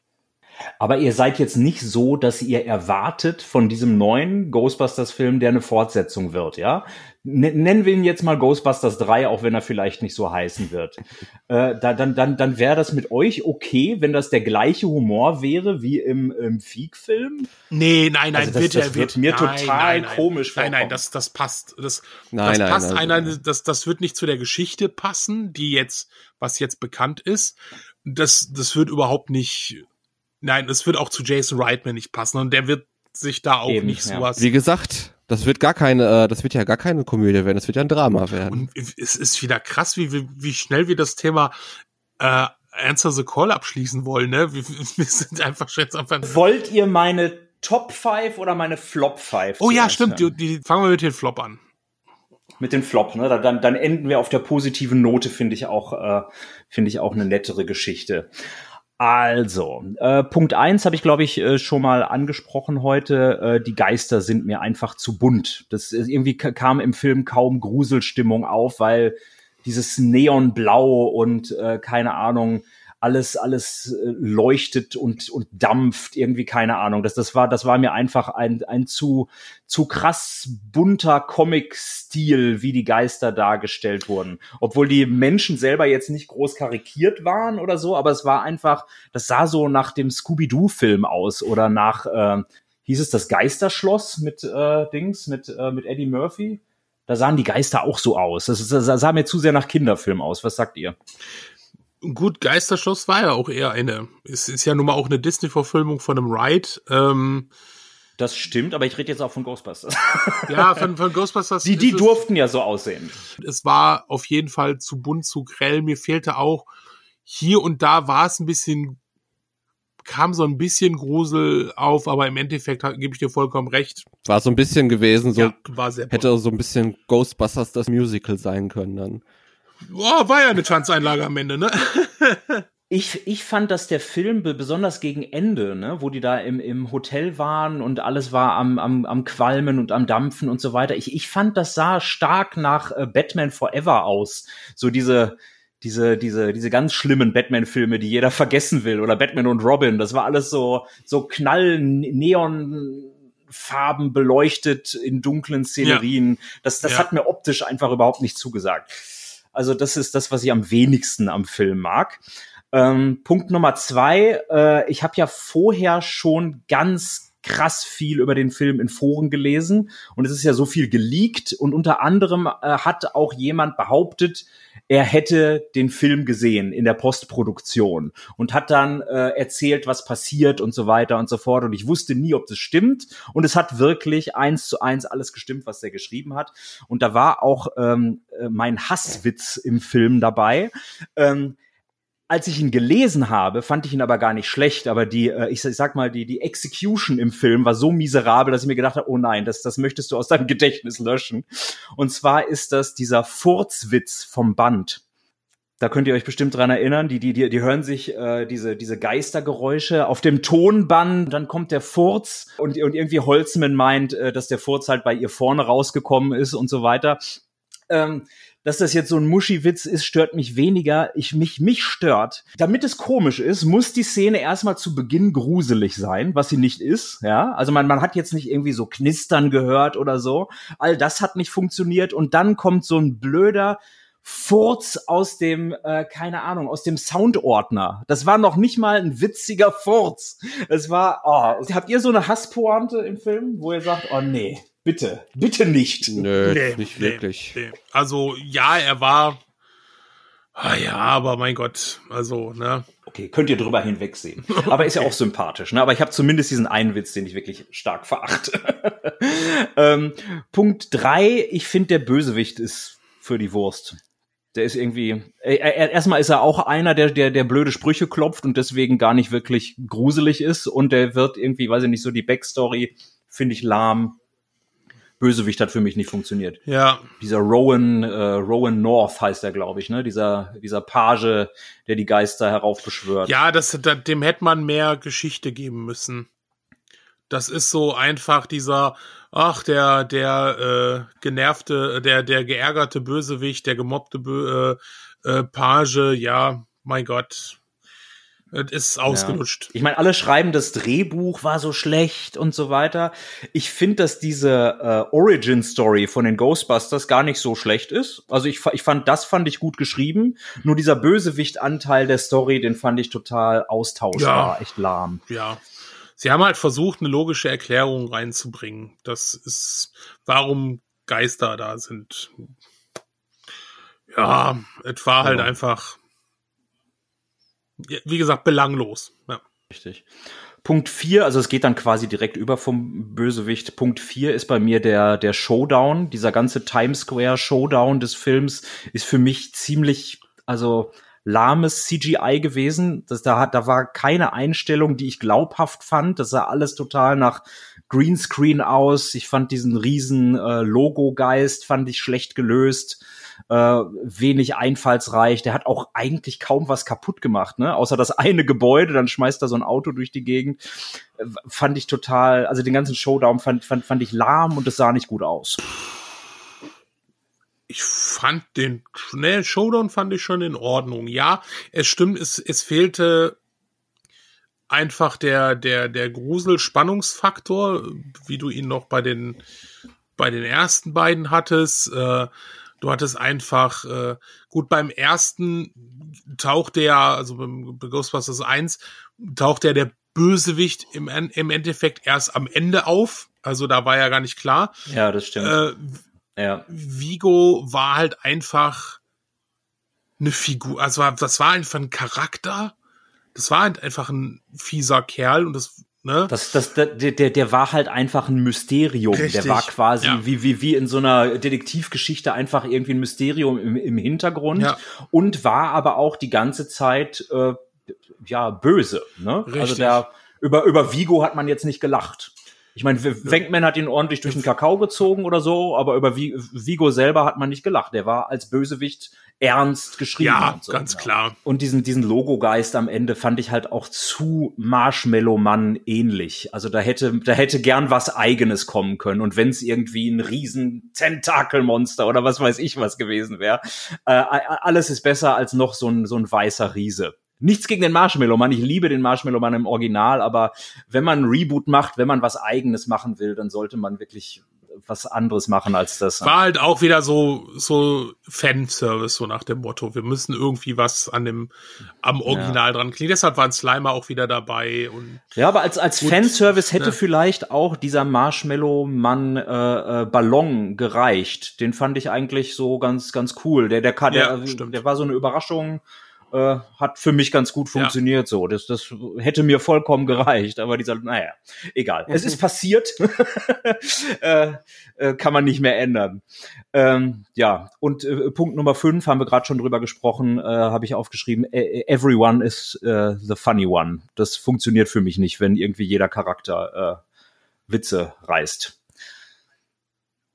Aber ihr seid jetzt nicht so, dass ihr erwartet von diesem neuen Ghostbusters-Film, der eine Fortsetzung wird, ja? Nennen wir ihn jetzt mal Ghostbusters 3, auch wenn er vielleicht nicht so heißen wird. Äh, da, dann dann, dann wäre das mit euch okay, wenn das der gleiche Humor wäre wie im, im Feek-Film? Nee, nein, nein, also das, wird, das wird mir nein, total nein, komisch Nein, nein, das, das passt. Das, nein, das passt. Nein, nein, das, das wird nicht zu der Geschichte passen, die jetzt, was jetzt bekannt ist. Das, das wird überhaupt nicht Nein, es wird auch zu Jason Reitman nicht passen und der wird sich da auch Eben, nicht ja. sowas. Wie gesagt, das wird gar keine, äh, das wird ja gar keine Komödie werden, das wird ja ein Drama werden. Und es ist wieder krass, wie, wie schnell wir das Thema äh, Answer the Call abschließen wollen, ne? Wir, wir sind einfach jetzt einfach. Wollt ihr meine Top 5 oder meine Flop 5? Oh ja, stimmt. Die, die, fangen wir mit den Flop an. Mit den Flop, ne? Dann, dann enden wir auf der positiven Note, finde ich auch, äh, finde ich auch eine nettere Geschichte. Also, äh, Punkt eins habe ich, glaube ich, äh, schon mal angesprochen heute. Äh, die Geister sind mir einfach zu bunt. Das irgendwie kam im Film kaum Gruselstimmung auf, weil dieses Neonblau und äh, keine Ahnung, alles, alles äh, leuchtet und, und dampft, irgendwie, keine Ahnung. Das, das war, das war mir einfach ein, ein zu, zu krass bunter Comic-Stil, wie die Geister dargestellt wurden. Obwohl die Menschen selber jetzt nicht groß karikiert waren oder so, aber es war einfach, das sah so nach dem Scooby-Doo-Film aus oder nach, äh, hieß es das Geisterschloss mit äh, Dings, mit, äh, mit Eddie Murphy? Da sahen die Geister auch so aus. Das, das sah mir zu sehr nach Kinderfilm aus. Was sagt ihr? Gut, Geisterschloss war ja auch eher eine. Es ist ja nun mal auch eine Disney-Verfilmung von einem Ride. Ähm, das stimmt, aber ich rede jetzt auch von Ghostbusters. Ja, von, von Ghostbusters. Die, die durften ja so aussehen. Es war auf jeden Fall zu bunt, zu grell. Mir fehlte auch hier und da war es ein bisschen, kam so ein bisschen Grusel auf, aber im Endeffekt gebe ich dir vollkommen recht. War so ein bisschen gewesen, so ja, war sehr hätte so ein bisschen Ghostbusters das Musical sein können dann. Boah, war ja eine Tanzeinlage am Ende, ne? ich, ich fand, dass der Film besonders gegen Ende, ne, wo die da im, im Hotel waren und alles war am, am, am Qualmen und am Dampfen und so weiter. Ich, ich fand, das sah stark nach äh, Batman Forever aus. So diese, diese, diese, diese ganz schlimmen Batman-Filme, die jeder vergessen will, oder Batman und Robin. Das war alles so, so knall, neon, Farben beleuchtet in dunklen Szenerien. Ja. Das, das ja. hat mir optisch einfach überhaupt nicht zugesagt. Also das ist das, was ich am wenigsten am Film mag. Ähm, Punkt Nummer zwei, äh, ich habe ja vorher schon ganz krass viel über den Film in Foren gelesen und es ist ja so viel geleakt und unter anderem äh, hat auch jemand behauptet, er hätte den Film gesehen in der Postproduktion und hat dann äh, erzählt, was passiert und so weiter und so fort. Und ich wusste nie, ob das stimmt. Und es hat wirklich eins zu eins alles gestimmt, was er geschrieben hat. Und da war auch ähm, äh, mein Hasswitz im Film dabei. Ähm, als ich ihn gelesen habe, fand ich ihn aber gar nicht schlecht, aber die, äh, ich, ich sag mal, die, die Execution im Film war so miserabel, dass ich mir gedacht habe, oh nein, das, das möchtest du aus deinem Gedächtnis löschen. Und zwar ist das dieser Furzwitz vom Band. Da könnt ihr euch bestimmt dran erinnern, die, die, die, die hören sich äh, diese, diese Geistergeräusche auf dem Tonband, dann kommt der Furz und, und irgendwie Holzman meint, äh, dass der Furz halt bei ihr vorne rausgekommen ist und so weiter. Ähm, dass das jetzt so ein Muschi-Witz ist, stört mich weniger. Ich mich mich stört. Damit es komisch ist, muss die Szene erstmal zu Beginn gruselig sein, was sie nicht ist. Ja, also man man hat jetzt nicht irgendwie so Knistern gehört oder so. All das hat nicht funktioniert und dann kommt so ein blöder Furz aus dem, äh, keine Ahnung, aus dem Soundordner. Das war noch nicht mal ein witziger Furz. Es war, oh, habt ihr so eine Hasspointe im Film, wo ihr sagt, oh nee, Bitte, bitte nicht. Nö, nee, nicht nee, wirklich. Nee. Also ja, er war. Ah ja, aber mein Gott, also, ne. Okay, könnt ihr drüber hinwegsehen. Aber ist ja auch sympathisch, ne? Aber ich habe zumindest diesen einen Witz, den ich wirklich stark verachte. ähm, Punkt drei, ich finde, der Bösewicht ist für die Wurst. Der ist irgendwie. Äh, erstmal ist er auch einer, der, der, der blöde Sprüche klopft und deswegen gar nicht wirklich gruselig ist. Und der wird irgendwie, weiß ich nicht, so die Backstory finde ich lahm Bösewicht hat für mich nicht funktioniert. Ja. Dieser Rowan, äh, Rowan North heißt er, glaube ich, ne? Dieser, dieser Page, der die Geister heraufbeschwört. Ja, das, dem hätte man mehr Geschichte geben müssen. Das ist so einfach dieser, ach, der, der äh, genervte, der, der geärgerte Bösewicht, der gemobbte Bö äh, äh, Page, ja, mein Gott, es ist ausgelutscht. Ja. Ich meine, alle schreiben, das Drehbuch war so schlecht und so weiter. Ich finde, dass diese äh, Origin-Story von den Ghostbusters gar nicht so schlecht ist. Also ich, ich fand, das fand ich gut geschrieben. Nur dieser Bösewicht-Anteil der Story, den fand ich total austauschbar, ja. echt lahm. Ja. Sie haben halt versucht, eine logische Erklärung reinzubringen. Das ist, warum Geister da sind. Ja, es war halt ja. einfach wie gesagt, belanglos. Ja. Richtig. Punkt vier, also es geht dann quasi direkt über vom Bösewicht. Punkt vier ist bei mir der, der Showdown. Dieser ganze Times Square Showdown des Films ist für mich ziemlich, also lahmes CGI gewesen. Das, da, da war keine Einstellung, die ich glaubhaft fand. Das sah alles total nach Greenscreen aus. Ich fand diesen riesen äh, Logo-Geist, fand ich schlecht gelöst. Äh, wenig einfallsreich. Der hat auch eigentlich kaum was kaputt gemacht, ne? Außer das eine Gebäude, dann schmeißt er so ein Auto durch die Gegend. Äh, fand ich total, also den ganzen Showdown fand, fand, fand ich lahm und es sah nicht gut aus. Ich fand den schnell Showdown fand ich schon in Ordnung. Ja, es stimmt, es, es fehlte einfach der, der, der Grusel-Spannungsfaktor, wie du ihn noch bei den, bei den ersten beiden hattest. Äh, du hattest einfach, äh, gut, beim ersten taucht der, also beim Ghostbusters 1, taucht der, der Bösewicht im, im Endeffekt erst am Ende auf. Also da war ja gar nicht klar. Ja, das stimmt. Äh, ja. Vigo war halt einfach eine Figur, also das war einfach ein Charakter, das war halt einfach ein fieser Kerl und das Ne? Das, das, der, der, der war halt einfach ein Mysterium. Richtig. Der war quasi ja. wie, wie, wie in so einer Detektivgeschichte einfach irgendwie ein Mysterium im, im Hintergrund ja. und war aber auch die ganze Zeit äh, ja böse. Ne? Richtig. Also der über, über Vigo hat man jetzt nicht gelacht. Ich meine, Wenkman hat ihn ordentlich durch den Kakao gezogen oder so, aber über Vigo selber hat man nicht gelacht. Der war als Bösewicht ernst geschrieben. Ja, so, ganz genau. klar. Und diesen, diesen Logo-Geist am Ende fand ich halt auch zu Marshmallow-Mann ähnlich. Also da hätte, da hätte gern was Eigenes kommen können. Und wenn es irgendwie ein riesen Tentakelmonster oder was weiß ich was gewesen wäre, äh, alles ist besser als noch so ein, so ein weißer Riese. Nichts gegen den Marshmallow Mann. Ich liebe den Marshmallow Mann im Original, aber wenn man Reboot macht, wenn man was eigenes machen will, dann sollte man wirklich was anderes machen als das. War halt auch wieder so, so Fanservice, so nach dem Motto. Wir müssen irgendwie was an dem, am Original ja. dran klingen. Deshalb waren Slimer auch wieder dabei und. Ja, aber als, als gut, Fanservice hätte ne? vielleicht auch dieser Marshmallow-Mann, äh, äh, Ballon gereicht. Den fand ich eigentlich so ganz, ganz cool. Der, der, der, ja, der, der war so eine Überraschung äh, hat für mich ganz gut funktioniert ja. so. Das, das hätte mir vollkommen gereicht, aber dieser, naja, egal. Es ist passiert. äh, äh, kann man nicht mehr ändern. Ähm, ja, und äh, Punkt Nummer fünf haben wir gerade schon drüber gesprochen, äh, habe ich aufgeschrieben, e, e, everyone is uh, the funny one. Das funktioniert für mich nicht, wenn irgendwie jeder Charakter äh, Witze reißt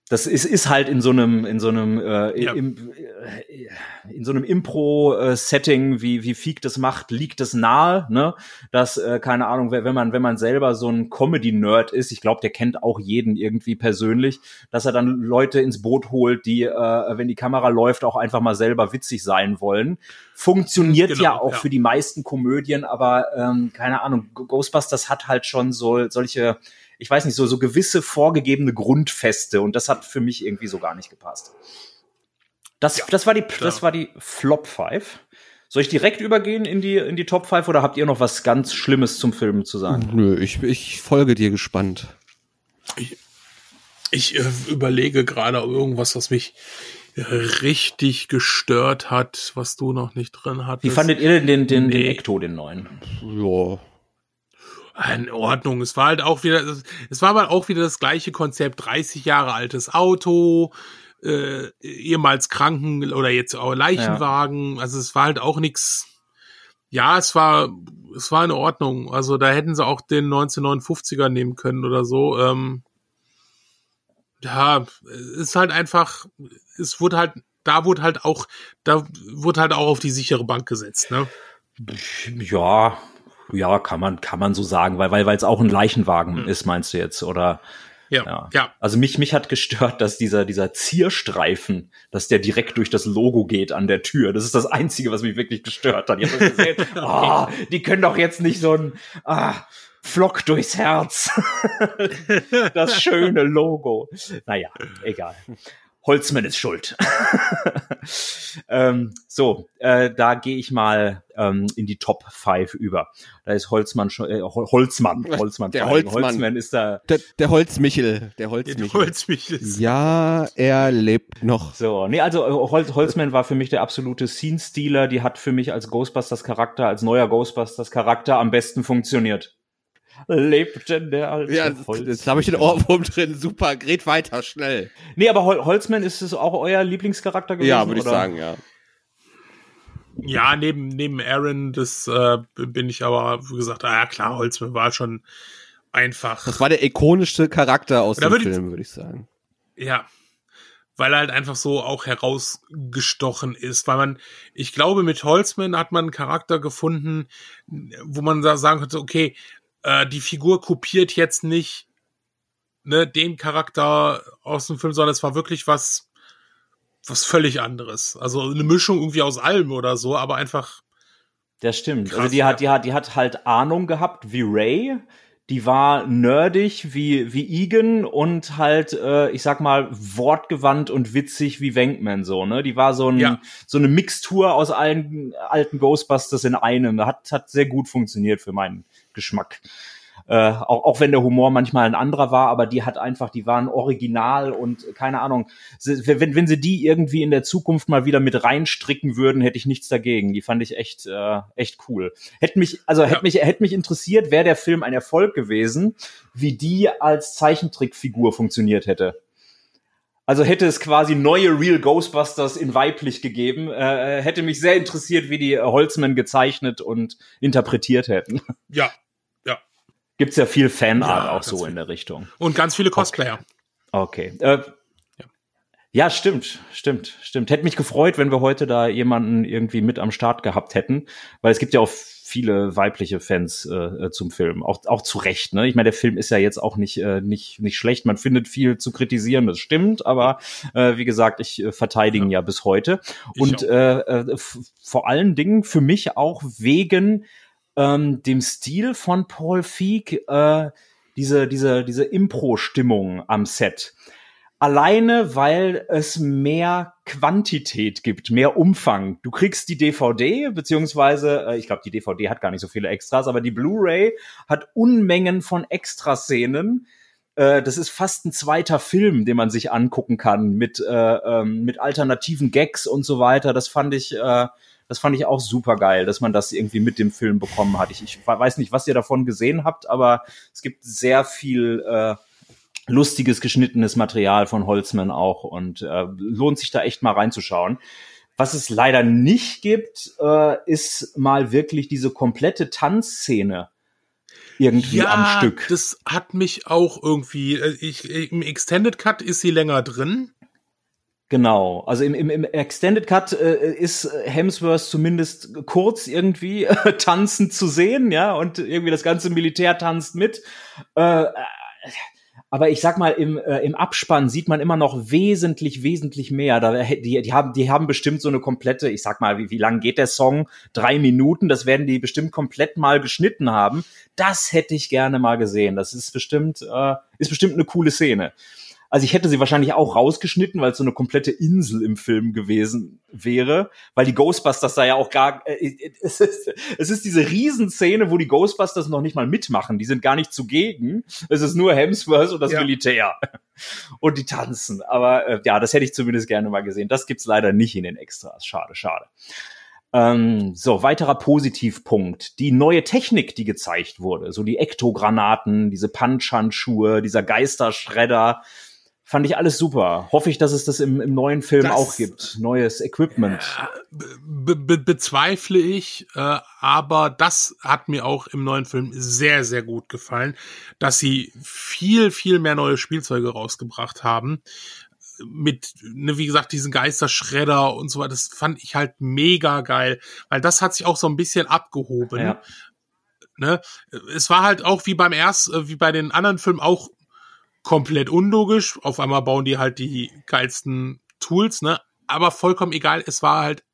das ist, ist halt in so einem in so einem äh, ja. im, äh, in so einem Impro-Setting, wie wie Feek das macht, liegt es nahe, ne? Dass äh, keine Ahnung, wenn man wenn man selber so ein Comedy-Nerd ist, ich glaube, der kennt auch jeden irgendwie persönlich, dass er dann Leute ins Boot holt, die, äh, wenn die Kamera läuft, auch einfach mal selber witzig sein wollen. Funktioniert genau, ja auch ja. für die meisten Komödien, aber ähm, keine Ahnung, Ghostbusters hat halt schon so solche ich weiß nicht, so, so gewisse vorgegebene Grundfeste und das hat für mich irgendwie so gar nicht gepasst. Das, ja, das war die, klar. das war die Flop 5. Soll ich direkt übergehen in die, in die Top 5 oder habt ihr noch was ganz Schlimmes zum Film zu sagen? Nö, ich, ich folge dir gespannt. Ich, ich äh, überlege gerade irgendwas, was mich richtig gestört hat, was du noch nicht drin hattest. Wie fandet ihr denn den, den, nee. den Ecto, den neuen? Ja, in Ordnung. Es war halt auch wieder, es war aber auch wieder das gleiche Konzept. 30 Jahre altes Auto, äh, ehemals Kranken oder jetzt auch Leichenwagen. Ja. Also es war halt auch nichts. Ja, es war, es war in Ordnung. Also da hätten sie auch den 1959er nehmen können oder so. Ähm, ja, ist halt einfach, es wurde halt, da wurde halt auch, da wurde halt auch auf die sichere Bank gesetzt, ne? Ja, ja, kann man, kann man so sagen, weil, weil, weil es auch ein Leichenwagen hm. ist, meinst du jetzt, oder? Ja, ja, ja. Also mich, mich hat gestört, dass dieser, dieser Zierstreifen, dass der direkt durch das Logo geht an der Tür. Das ist das Einzige, was mich wirklich gestört hat. Jetzt gesehen, okay. oh, die können doch jetzt nicht so ein, ah, Flock durchs Herz. das schöne Logo. Naja, egal. Holzmann ist schuld. ähm, so, äh, da gehe ich mal ähm, in die Top 5 über. Da ist Holzmann schon, äh, Holzmann, Holzmann. Der Holzmann. Holzmann ist da. Der, der Holzmichel, der Holzmichel. Der Holzmichel. Ja, er lebt noch. So, nee, also äh, Holz, Holzmann war für mich der absolute Scene-Stealer. Die hat für mich als Ghostbusters Charakter, als neuer Ghostbusters Charakter am besten funktioniert lebt denn der alte Ja, Holzmann. jetzt habe ich den Ohrwurm drin. Super, geht weiter, schnell. Nee, aber Hol Holzmann, ist es auch euer Lieblingscharakter gewesen? Ja, würde ich sagen, ja. Ja, neben, neben Aaron, das äh, bin ich aber, wie gesagt, ah, ja klar, Holzmann war schon einfach. Das war der ikonischste Charakter aus dem Film, würde ich sagen. Ja. weil er halt einfach so auch herausgestochen ist, weil man, ich glaube, mit Holzman hat man einen Charakter gefunden, wo man da sagen könnte, okay, äh, die Figur kopiert jetzt nicht ne, den Charakter aus dem Film, sondern es war wirklich was, was völlig anderes. Also eine Mischung irgendwie aus allem oder so, aber einfach. Das stimmt. Krass, also die hat, die hat, die hat halt Ahnung gehabt wie Ray, die war nerdig wie, wie Egan und halt, äh, ich sag mal, wortgewandt und witzig wie Wenkman so, ne? Die war so, ein, ja. so eine Mixtur aus allen alten Ghostbusters in einem. Hat, hat sehr gut funktioniert für meinen Geschmack. Äh, auch, auch wenn der Humor manchmal ein anderer war, aber die hat einfach, die waren original und keine Ahnung, wenn, wenn sie die irgendwie in der Zukunft mal wieder mit reinstricken würden, hätte ich nichts dagegen. Die fand ich echt, äh, echt cool. Hätte mich, also ja. hätte mich, hätte mich interessiert, wäre der Film ein Erfolg gewesen, wie die als Zeichentrickfigur funktioniert hätte. Also hätte es quasi neue Real Ghostbusters in weiblich gegeben, äh, hätte mich sehr interessiert, wie die Holzman gezeichnet und interpretiert hätten. Ja, Gibt's ja viel Fanart ja, auch so viel. in der Richtung. Und ganz viele Cosplayer. Okay. okay. Äh, ja. ja, stimmt, stimmt, stimmt. Hätte mich gefreut, wenn wir heute da jemanden irgendwie mit am Start gehabt hätten, weil es gibt ja auch viele weibliche Fans äh, zum Film, auch auch zu Recht. Ne? Ich meine, der Film ist ja jetzt auch nicht äh, nicht nicht schlecht. Man findet viel zu kritisieren, das stimmt, aber äh, wie gesagt, ich äh, verteidige ihn ja. ja bis heute ich und äh, äh, vor allen Dingen für mich auch wegen ähm, dem Stil von Paul Feig, äh, diese, diese, diese Impro-Stimmung am Set. Alleine, weil es mehr Quantität gibt, mehr Umfang. Du kriegst die DVD, beziehungsweise, äh, ich glaube, die DVD hat gar nicht so viele Extras, aber die Blu-ray hat Unmengen von Extraszenen. Äh, das ist fast ein zweiter Film, den man sich angucken kann, mit, äh, ähm, mit alternativen Gags und so weiter. Das fand ich, äh, das fand ich auch super geil, dass man das irgendwie mit dem Film bekommen hat. Ich, ich weiß nicht, was ihr davon gesehen habt, aber es gibt sehr viel äh, lustiges geschnittenes Material von Holzmann auch und äh, lohnt sich da echt mal reinzuschauen. Was es leider nicht gibt, äh, ist mal wirklich diese komplette Tanzszene irgendwie ja, am Stück. Das hat mich auch irgendwie. Äh, ich, Im Extended Cut ist sie länger drin. Genau, also im, im, im Extended Cut äh, ist Hemsworth zumindest kurz irgendwie äh, tanzend zu sehen, ja, und irgendwie das ganze Militär tanzt mit. Äh, aber ich sag mal, im, äh, im Abspann sieht man immer noch wesentlich, wesentlich mehr. Da, die, die, haben, die haben bestimmt so eine komplette, ich sag mal, wie, wie lang geht der Song? Drei Minuten, das werden die bestimmt komplett mal geschnitten haben. Das hätte ich gerne mal gesehen. Das ist bestimmt, äh, ist bestimmt eine coole Szene. Also ich hätte sie wahrscheinlich auch rausgeschnitten, weil es so eine komplette Insel im Film gewesen wäre, weil die Ghostbusters da ja auch gar äh, äh, es, ist, es ist diese Riesenszene, wo die Ghostbusters noch nicht mal mitmachen, die sind gar nicht zugegen. Es ist nur Hemsworth und das ja. Militär. Und die tanzen, aber äh, ja, das hätte ich zumindest gerne mal gesehen. Das gibt's leider nicht in den Extras. Schade, schade. Ähm, so, weiterer Positivpunkt. Die neue Technik, die gezeigt wurde. So die Ektogranaten, diese Punch-Handschuhe, dieser Geisterschredder. Fand ich alles super. Hoffe ich, dass es das im, im neuen Film das, auch gibt. Neues Equipment. Be be bezweifle ich, äh, aber das hat mir auch im neuen Film sehr, sehr gut gefallen, dass sie viel, viel mehr neue Spielzeuge rausgebracht haben. Mit, ne, wie gesagt, diesen Geisterschredder und so weiter. Das fand ich halt mega geil, weil das hat sich auch so ein bisschen abgehoben. Ja. Ne? Es war halt auch wie beim erst, äh, wie bei den anderen Filmen auch komplett unlogisch. Auf einmal bauen die halt die geilsten Tools, ne? Aber vollkommen egal. Es war halt,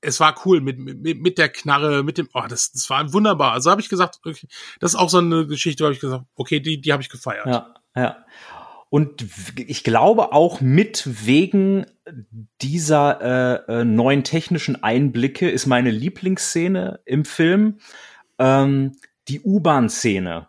es war cool mit, mit, mit der Knarre, mit dem, oh, das, das war wunderbar. Also habe ich gesagt, okay, das ist auch so eine Geschichte, habe ich gesagt, okay, die, die habe ich gefeiert. Ja, ja. Und ich glaube auch mit wegen dieser äh, äh, neuen technischen Einblicke ist meine Lieblingsszene im Film ähm, die U-Bahn-Szene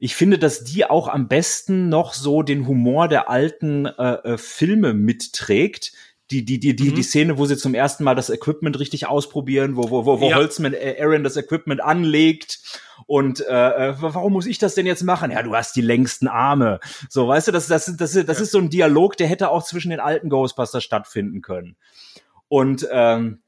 ich finde, dass die auch am besten noch so den Humor der alten äh, äh, Filme mitträgt. Die, die, die, die, mhm. die Szene, wo sie zum ersten Mal das Equipment richtig ausprobieren, wo, wo, wo, wo ja. Holzman äh, Aaron das Equipment anlegt und äh, äh, warum muss ich das denn jetzt machen? Ja, du hast die längsten Arme. So, weißt du, das, das, das, das ja. ist so ein Dialog, der hätte auch zwischen den alten Ghostbusters stattfinden können. Und ähm,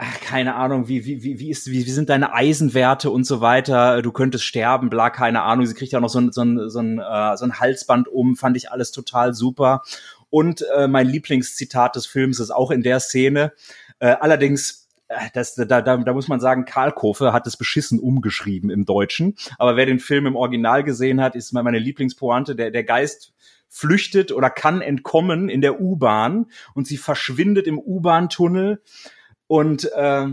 ach, keine Ahnung, wie, wie, wie, wie, ist, wie, wie sind deine Eisenwerte und so weiter, du könntest sterben, bla, keine Ahnung. Sie kriegt ja noch so ein, so ein, so ein, äh, so ein Halsband um, fand ich alles total super. Und äh, mein Lieblingszitat des Films ist auch in der Szene. Äh, allerdings äh, das, da, da, da muss man sagen, Karl Kofe hat es beschissen umgeschrieben im Deutschen. Aber wer den Film im Original gesehen hat, ist meine Lieblingspointe. Der, der Geist flüchtet oder kann entkommen in der U-Bahn und sie verschwindet im U-Bahn-Tunnel und äh,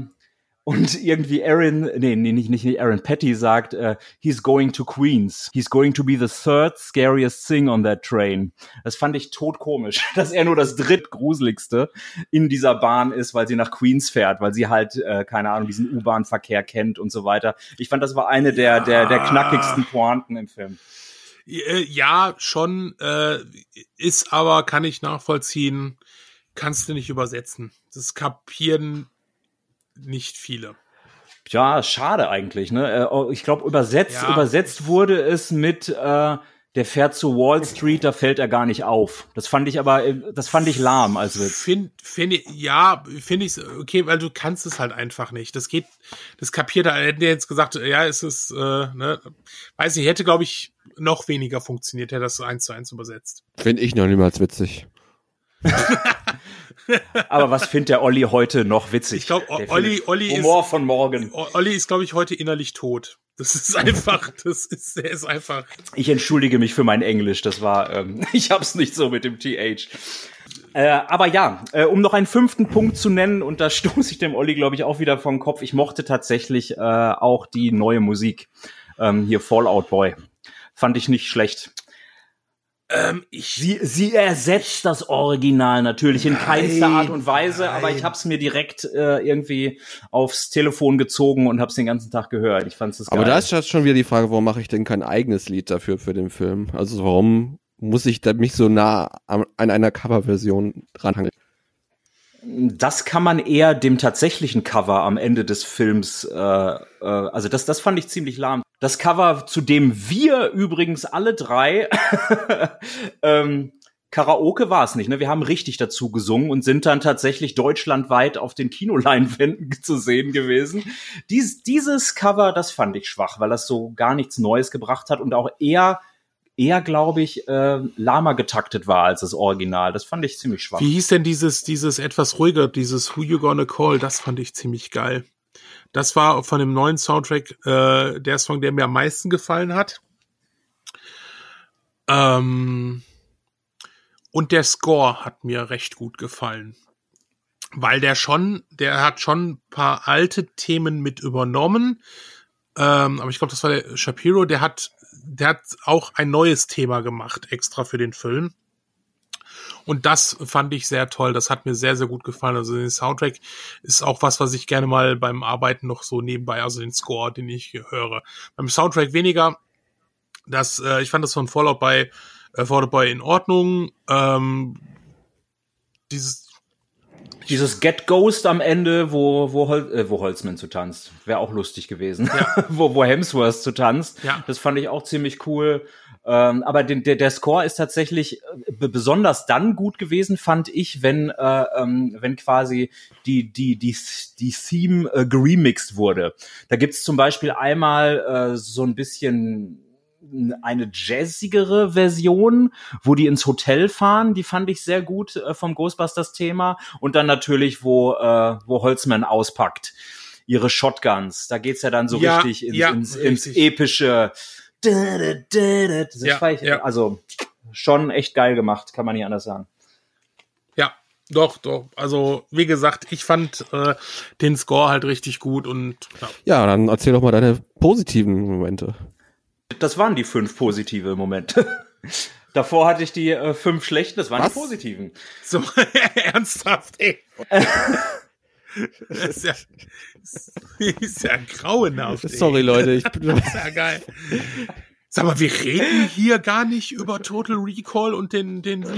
und irgendwie Aaron, nee, nee, nicht, nicht Aaron Petty sagt, uh, he's going to Queens. He's going to be the third scariest thing on that train. Das fand ich totkomisch, dass er nur das drittgruseligste in dieser Bahn ist, weil sie nach Queens fährt, weil sie halt, äh, keine Ahnung, diesen U-Bahn-Verkehr kennt und so weiter. Ich fand, das war eine der, der, der knackigsten Pointen im Film. Äh, ja, schon, äh, ist aber, kann ich nachvollziehen, kannst du nicht übersetzen. Das kapieren nicht viele. Ja, schade eigentlich. Ne? Äh, oh, ich glaube, übersetzt, ja. übersetzt wurde es mit äh, der fährt zu Wall Street, da fällt er gar nicht auf. Das fand ich aber, äh, das fand ich lahm als Witz. Find, find ich, ja, finde ich okay, weil du kannst es halt einfach nicht. Das geht, das kapiert er. Hätten die jetzt gesagt, ja, es ist, äh, ne, weiß nicht, hätte, glaube ich, noch weniger funktioniert, hätte das eins zu eins übersetzt. Finde ich noch niemals witzig. Aber was findet der Olli heute noch witzig? Ich glaube, Olli, Olli Humor ist, von morgen. Olli ist, glaube ich, heute innerlich tot. Das ist einfach, das ist, er ist einfach. Ich entschuldige mich für mein Englisch. Das war, ähm, ich hab's nicht so mit dem TH. Äh, aber ja, äh, um noch einen fünften Punkt zu nennen, und da stoße ich dem Olli, glaube ich, auch wieder vom Kopf. Ich mochte tatsächlich äh, auch die neue Musik. Ähm, hier Fallout Boy. Fand ich nicht schlecht. Ähm, ich sie, sie ersetzt das Original natürlich in keinster Art und Weise, nein. aber ich habe es mir direkt äh, irgendwie aufs Telefon gezogen und habe es den ganzen Tag gehört. Ich fand es Aber da ist jetzt schon wieder die Frage, warum mache ich denn kein eigenes Lied dafür für den Film? Also warum muss ich da mich so nah an, an einer Coverversion dranhangeln? Das kann man eher dem tatsächlichen Cover am Ende des Films, äh, äh, also das, das fand ich ziemlich lahm. Das Cover, zu dem wir übrigens alle drei ähm, Karaoke war es nicht, ne? Wir haben richtig dazu gesungen und sind dann tatsächlich deutschlandweit auf den Kinoleinwänden zu sehen gewesen. Dies, dieses Cover, das fand ich schwach, weil das so gar nichts Neues gebracht hat und auch eher eher, glaube ich, äh, lahmer getaktet war als das Original. Das fand ich ziemlich schwach. Wie hieß denn dieses, dieses etwas ruhiger, dieses Who You Gonna Call? Das fand ich ziemlich geil. Das war von dem neuen Soundtrack äh, der Song, der mir am meisten gefallen hat. Ähm, und der Score hat mir recht gut gefallen. Weil der schon, der hat schon ein paar alte Themen mit übernommen. Ähm, aber ich glaube, das war der Shapiro, der hat der hat auch ein neues Thema gemacht, extra für den Film. Und das fand ich sehr toll. Das hat mir sehr, sehr gut gefallen. Also den Soundtrack ist auch was, was ich gerne mal beim Arbeiten noch so nebenbei, also den Score, den ich höre. Beim Soundtrack weniger. Das, äh, ich fand das von Fallout bei äh, Fallout Boy in Ordnung. Ähm, dieses dieses Get Ghost am Ende, wo, wo, Hol äh, wo Holzman zu tanzt. Wäre auch lustig gewesen. Ja. wo, wo Hemsworth zu tanzt. Ja. Das fand ich auch ziemlich cool. Ähm, aber den, der, der Score ist tatsächlich äh, besonders dann gut gewesen, fand ich, wenn, äh, ähm, wenn quasi die, die, die, die Theme äh, geremixed wurde. Da gibt's zum Beispiel einmal äh, so ein bisschen eine jazzigere Version, wo die ins Hotel fahren, die fand ich sehr gut äh, vom Ghostbusters Thema und dann natürlich wo äh, wo Holzman auspackt. Ihre Shotguns, da geht's ja dann so ja, richtig, ins, ja, ins, ins epische ja, ich, ja. also schon echt geil gemacht, kann man nicht anders sagen. Ja, doch, doch. Also, wie gesagt, ich fand äh, den Score halt richtig gut und ja. ja, dann erzähl doch mal deine positiven Momente. Das waren die fünf positive Momente. Davor hatte ich die äh, fünf schlechten, das waren Was? die positiven. So ernsthaft, ey. das ist ja, das ist ja grauenhaft. Sorry, Leute, ich bin das ist ja geil. Sag mal, wir reden hier gar nicht über Total Recall und den, den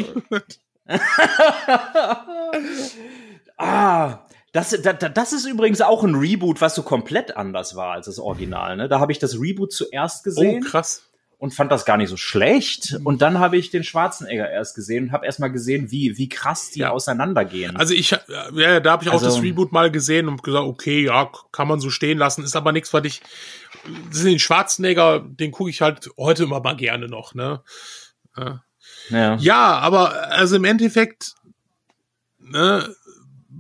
Ah, das, das, das ist übrigens auch ein Reboot, was so komplett anders war als das Original. Ne? Da habe ich das Reboot zuerst gesehen. Oh, krass. Und fand das gar nicht so schlecht. Und dann habe ich den Schwarzenegger erst gesehen und habe erst mal gesehen, wie, wie krass die ja. auseinandergehen. Also ich, ja, da habe ich auch also, das Reboot mal gesehen und gesagt, okay, ja, kann man so stehen lassen. Ist aber nichts, was ich, den Schwarzenegger, den gucke ich halt heute immer mal gerne noch, ne? Ja. Ja. ja, aber also im Endeffekt, ne,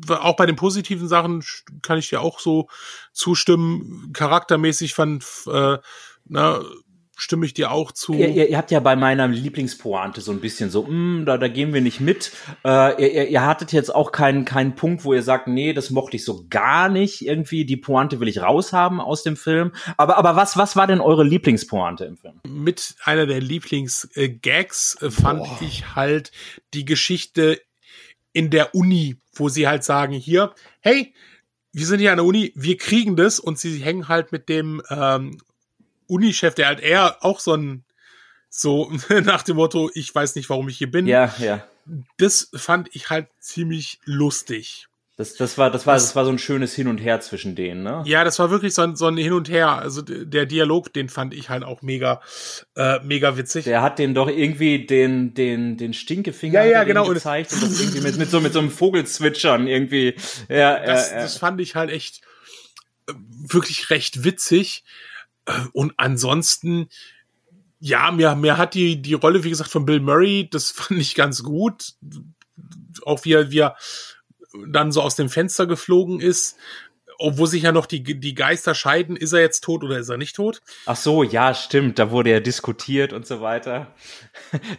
auch bei den positiven Sachen kann ich dir auch so zustimmen. Charaktermäßig fand, äh, na, stimme ich dir auch zu. Ihr, ihr, ihr habt ja bei meiner Lieblingspointe so ein bisschen so, mh, da, da gehen wir nicht mit. Äh, ihr, ihr hattet jetzt auch keinen keinen Punkt, wo ihr sagt, nee, das mochte ich so gar nicht. Irgendwie die Pointe will ich raushaben aus dem Film. Aber aber was was war denn eure Lieblingspointe im Film? Mit einer der Lieblingsgags äh, fand Boah. ich halt die Geschichte in der Uni, wo sie halt sagen, hier, hey, wir sind hier an der Uni, wir kriegen das und sie hängen halt mit dem ähm, Unichef, der halt eher auch so ein, so nach dem Motto, ich weiß nicht, warum ich hier bin. Ja, ja. Das fand ich halt ziemlich lustig. Das, das war, das war, das, das war so ein schönes Hin und Her zwischen denen, ne? Ja, das war wirklich so ein, so ein Hin und Her. Also der Dialog, den fand ich halt auch mega, äh, mega witzig. Der hat den doch irgendwie den, den, den Stinkefinger ja, ja, genau. gezeigt und das irgendwie mit, mit so, mit so einem Vogelzwitschern irgendwie. Ja, das, ja, das fand ich halt echt äh, wirklich recht witzig. Und ansonsten, ja, mir, mir hat die, die Rolle, wie gesagt, von Bill Murray, das fand ich ganz gut. Auch wie er, wie er dann so aus dem Fenster geflogen ist obwohl sich ja noch die, die Geister scheiden, ist er jetzt tot oder ist er nicht tot? Ach so, ja, stimmt, da wurde er diskutiert und so weiter.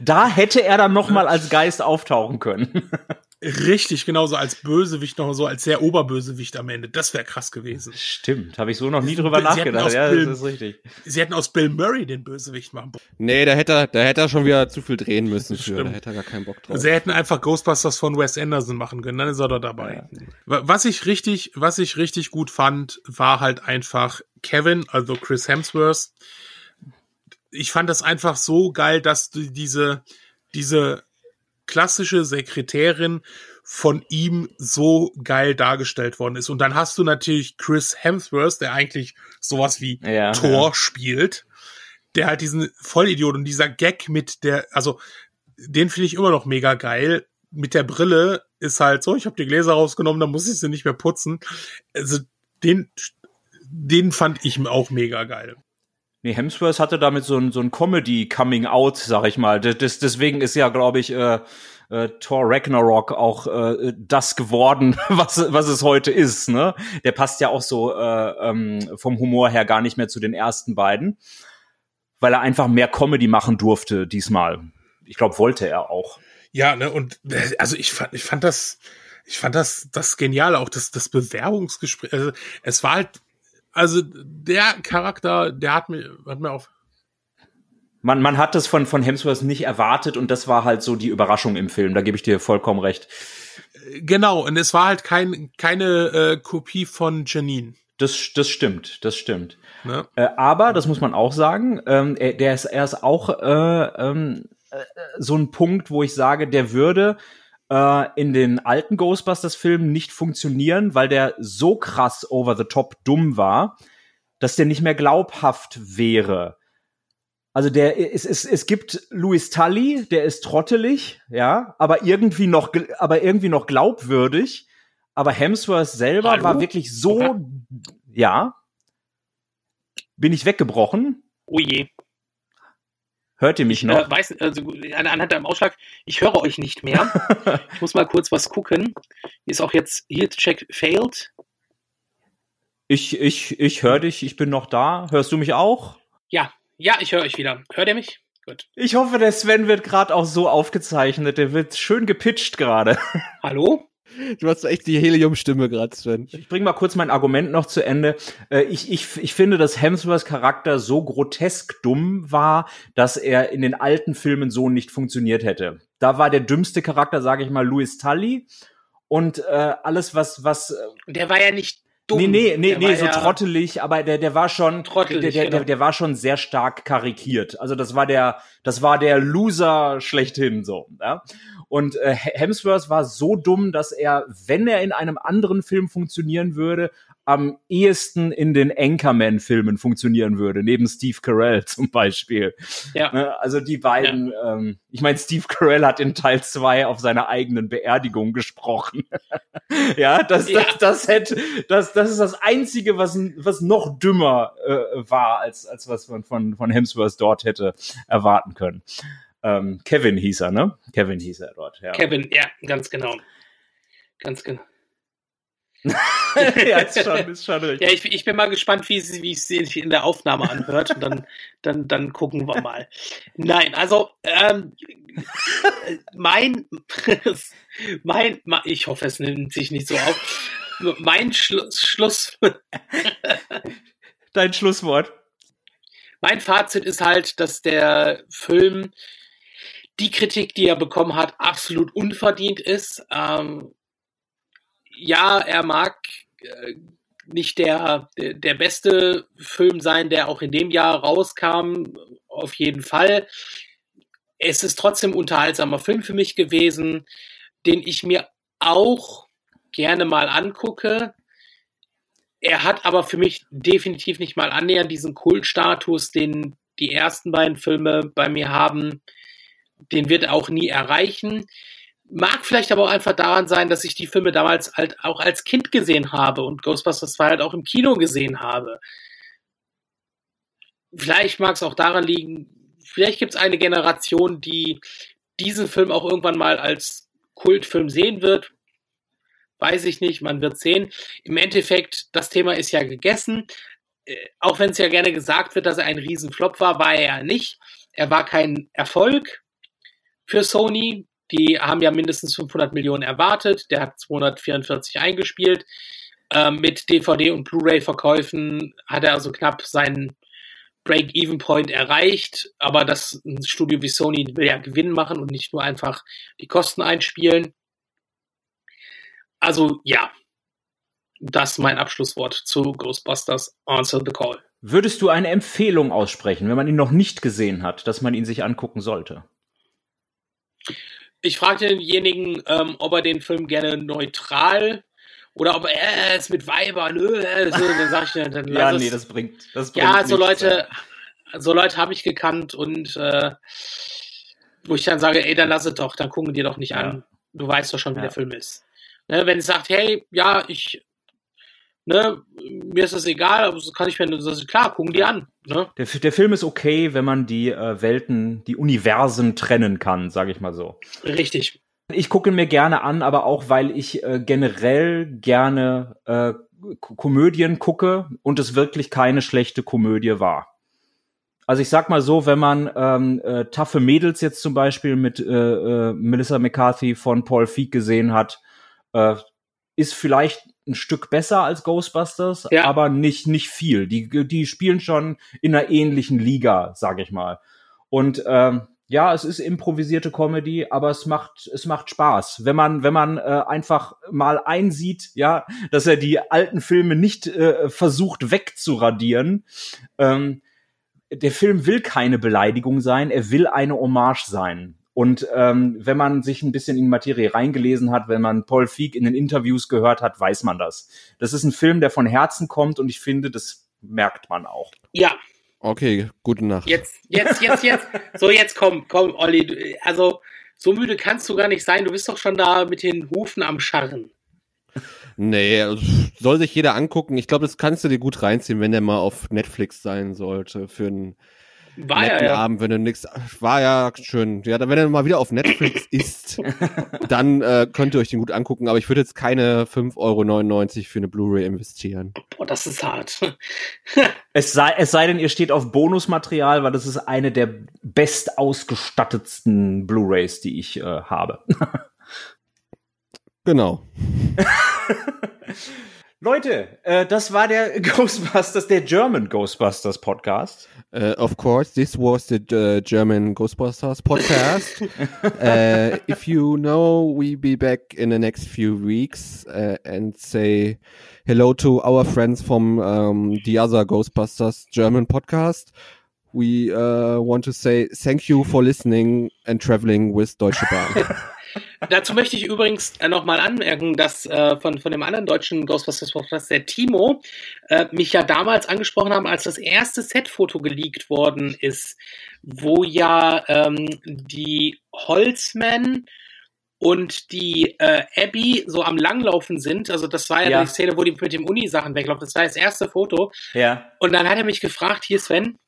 Da hätte er dann noch mal als Geist auftauchen können. Richtig, genauso als Bösewicht noch so als sehr Oberbösewicht am Ende. Das wäre krass gewesen. Stimmt, habe ich so noch nie drüber Sie nachgedacht. Ja, Bill, das ist richtig. Sie hätten aus Bill Murray den Bösewicht machen. Nee, da hätte er, da hätte er schon wieder zu viel drehen müssen für. Stimmt. Da hätte er gar keinen Bock drauf. Sie hätten einfach Ghostbusters von Wes Anderson machen können, dann ist er doch dabei. Ja. Was ich richtig, was ich richtig gut fand, war halt einfach Kevin, also Chris Hemsworth. Ich fand das einfach so geil, dass du diese, diese klassische Sekretärin von ihm so geil dargestellt worden ist. Und dann hast du natürlich Chris Hemsworth, der eigentlich sowas wie ja, Thor ja. spielt, der halt diesen Vollidiot und dieser Gag mit der, also den finde ich immer noch mega geil. Mit der Brille ist halt so, ich habe die Gläser rausgenommen, dann muss ich sie nicht mehr putzen. Also den, den fand ich auch mega geil. Nee, Hemsworth hatte damit so ein, so ein Comedy-Coming-out, sag ich mal. Das, deswegen ist ja, glaube ich, äh, äh, Thor Ragnarok auch äh, das geworden, was, was es heute ist. Ne? Der passt ja auch so äh, ähm, vom Humor her gar nicht mehr zu den ersten beiden, weil er einfach mehr Comedy machen durfte diesmal. Ich glaube, wollte er auch. Ja, ne, und also ich fand, ich fand das, ich fand das, das genial, auch das, das Bewerbungsgespräch. Also es war halt also der Charakter, der hat mir, hat mir auf. Man, man hat das von, von Hemsworth nicht erwartet und das war halt so die Überraschung im Film. Da gebe ich dir vollkommen recht. Genau, und es war halt kein, keine äh, Kopie von Janine. Das, das stimmt, das stimmt. Ne? Äh, aber, das muss man auch sagen, ähm, er, der ist, er ist auch äh, ähm, äh, so ein Punkt, wo ich sage, der würde äh, in den alten Ghostbusters-Filmen nicht funktionieren, weil der so krass over the top dumm war, dass der nicht mehr glaubhaft wäre. Also der es, es, es gibt Louis Tully, der ist trottelig, ja, aber irgendwie noch aber irgendwie noch glaubwürdig. Aber Hemsworth selber Hallo? war wirklich so ja. Bin ich weggebrochen? Oh je. Hört ihr mich ich, noch? Äh, weiß, also, anhand deinem Ausschlag, ich höre euch nicht mehr. ich muss mal kurz was gucken. Ist auch jetzt hier Check failed. Ich, ich, ich höre dich, ich bin noch da. Hörst du mich auch? Ja, ja, ich höre euch wieder. Hört ihr mich? Gut. Ich hoffe, der Sven wird gerade auch so aufgezeichnet. Der wird schön gepitcht gerade. Hallo? Du hast echt die Helium-Stimme gerade, Sven. Ich bringe mal kurz mein Argument noch zu Ende. Äh, ich, ich, ich finde, dass Hemsworths Charakter so grotesk dumm war, dass er in den alten Filmen so nicht funktioniert hätte. Da war der dümmste Charakter, sage ich mal, Louis Tully. Und äh, alles, was, was. Äh, der war ja nicht dumm. Nee, nee, nee, nee so trottelig, aber der, der war schon, trottelig, der, der, genau. der, war schon sehr stark karikiert. Also das war der, das war der Loser schlechthin so. Ja? Und äh, Hemsworth war so dumm, dass er, wenn er in einem anderen Film funktionieren würde, am ehesten in den Anchorman-Filmen funktionieren würde, neben Steve Carell zum Beispiel. Ja. Ne, also die beiden, ja. ähm, ich meine, Steve Carell hat in Teil 2 auf seiner eigenen Beerdigung gesprochen. ja, das, ja. Das, das, hätte, das, das ist das Einzige, was, was noch dümmer äh, war, als, als was man von, von Hemsworth dort hätte erwarten können. Ähm, Kevin hieß er, ne? Kevin hieß er dort, ja. Kevin, ja, ganz genau. Ganz genau. ja, ist schon, ist schon richtig. Ja, ich, ich bin mal gespannt, wie es, wie es sich in der Aufnahme anhört. Und dann, dann, dann gucken wir mal. Nein, also ähm, mein, mein, ich hoffe, es nimmt sich nicht so auf. Mein Schlu Schluss. Dein Schlusswort. Mein Fazit ist halt, dass der Film die Kritik, die er bekommen hat, absolut unverdient ist. Ähm, ja, er mag äh, nicht der, der, der beste Film sein, der auch in dem Jahr rauskam, auf jeden Fall. Es ist trotzdem ein unterhaltsamer Film für mich gewesen, den ich mir auch gerne mal angucke. Er hat aber für mich definitiv nicht mal annähernd diesen Kultstatus, den die ersten beiden Filme bei mir haben. Den wird er auch nie erreichen. Mag vielleicht aber auch einfach daran sein, dass ich die Filme damals halt auch als Kind gesehen habe und Ghostbusters 2 halt auch im Kino gesehen habe. Vielleicht mag es auch daran liegen, vielleicht gibt es eine Generation, die diesen Film auch irgendwann mal als Kultfilm sehen wird. Weiß ich nicht, man wird sehen. Im Endeffekt, das Thema ist ja gegessen. Äh, auch wenn es ja gerne gesagt wird, dass er ein Riesenflop war, war er ja nicht. Er war kein Erfolg für Sony. Die haben ja mindestens 500 Millionen erwartet. Der hat 244 eingespielt. Ähm, mit DVD- und Blu-ray-Verkäufen hat er also knapp seinen Break-Even-Point erreicht. Aber das ein Studio wie Sony will ja Gewinn machen und nicht nur einfach die Kosten einspielen. Also ja, das ist mein Abschlusswort zu Ghostbusters Answer the Call. Würdest du eine Empfehlung aussprechen, wenn man ihn noch nicht gesehen hat, dass man ihn sich angucken sollte? Ich fragte denjenigen, ähm, ob er den Film gerne neutral oder ob er äh, es mit Weibern, äh, so, dann sag ich dann, dann Ja, nee, das bringt, das bringt Ja, so Leute, so Leute habe ich gekannt und äh, wo ich dann sage, ey, dann lass es doch, dann gucken die doch nicht Ja. an. Du weißt doch schon, wie Ja. der Film ist. Ne, wenn es sagt, hey, ja, ich, ne, mir ist das egal, aber so kann ich mir, das ist klar, gucken die an. Ne? Der, der Film ist okay, wenn man die äh, Welten, die Universen trennen kann, sage ich mal so. Richtig. Ich gucke mir gerne an, aber auch, weil ich äh, generell gerne äh, Komödien gucke und es wirklich keine schlechte Komödie war. Also ich sag mal so, wenn man ähm, äh, Taffe Mädels jetzt zum Beispiel mit äh, äh, Melissa McCarthy von Paul Feig gesehen hat, äh, ist vielleicht ein Stück besser als Ghostbusters, Ja. aber nicht nicht viel. Die die spielen schon in einer ähnlichen Liga, sage ich mal. Und ähm, ja, es ist improvisierte Comedy, aber es macht es macht Spaß, wenn man wenn man äh, einfach mal einsieht, ja, dass er die alten Filme nicht äh, versucht wegzuradieren. Ähm, der Film will keine Beleidigung sein, er will eine Hommage sein. Und ähm, wenn man sich ein bisschen in die Materie reingelesen hat, wenn man Paul Feig in den Interviews gehört hat, weiß man das. Das ist ein Film, der von Herzen kommt und ich finde, das merkt man auch. Ja, Okay, gute Nacht. jetzt, jetzt, jetzt, jetzt. So, jetzt komm, komm, Olli. du- Also, so müde kannst du gar nicht sein. Du bist doch schon da mit den Hufen am Scharren. Nee, also, soll sich jeder angucken. Ich glaube, das kannst du dir gut reinziehen, wenn der mal auf Netflix sein sollte für einen War ja, netten ja. Abend, wenn du nix. War ja schön. Ja, wenn er mal wieder auf Netflix ist, dann äh, könnt ihr euch den gut angucken. Aber ich würde jetzt keine 5,99 Euro für eine Blu-ray investieren. Boah, das ist hart. Es sei, es sei denn, ihr steht auf Bonusmaterial, weil das ist eine der best ausgestattetsten Blu-rays, die ich äh, habe. Genau. Leute, äh, das war der Ghostbusters, der German Ghostbusters Podcast. Uh, of course, this was the uh, German Ghostbusters podcast. uh, if you know, we'll be back in the next few weeks uh, and say hello to our friends from um, the other Ghostbusters German podcast. We uh, want to say thank you for listening and traveling with Deutsche Bahn. Dazu möchte ich übrigens äh, nochmal anmerken, dass äh, von, von dem anderen deutschen Ghostbusters Podcast, der Timo, äh, mich ja damals angesprochen haben, als das erste Setfoto geleakt worden ist, wo ja ähm, die Holzmen und die äh, Abby so am Langlaufen sind. Also das war ja, Ja. die Szene, wo die mit dem Uni-Sachen weglaufen. Das war das erste Foto. Ja. Und dann hat er mich gefragt, hier Sven,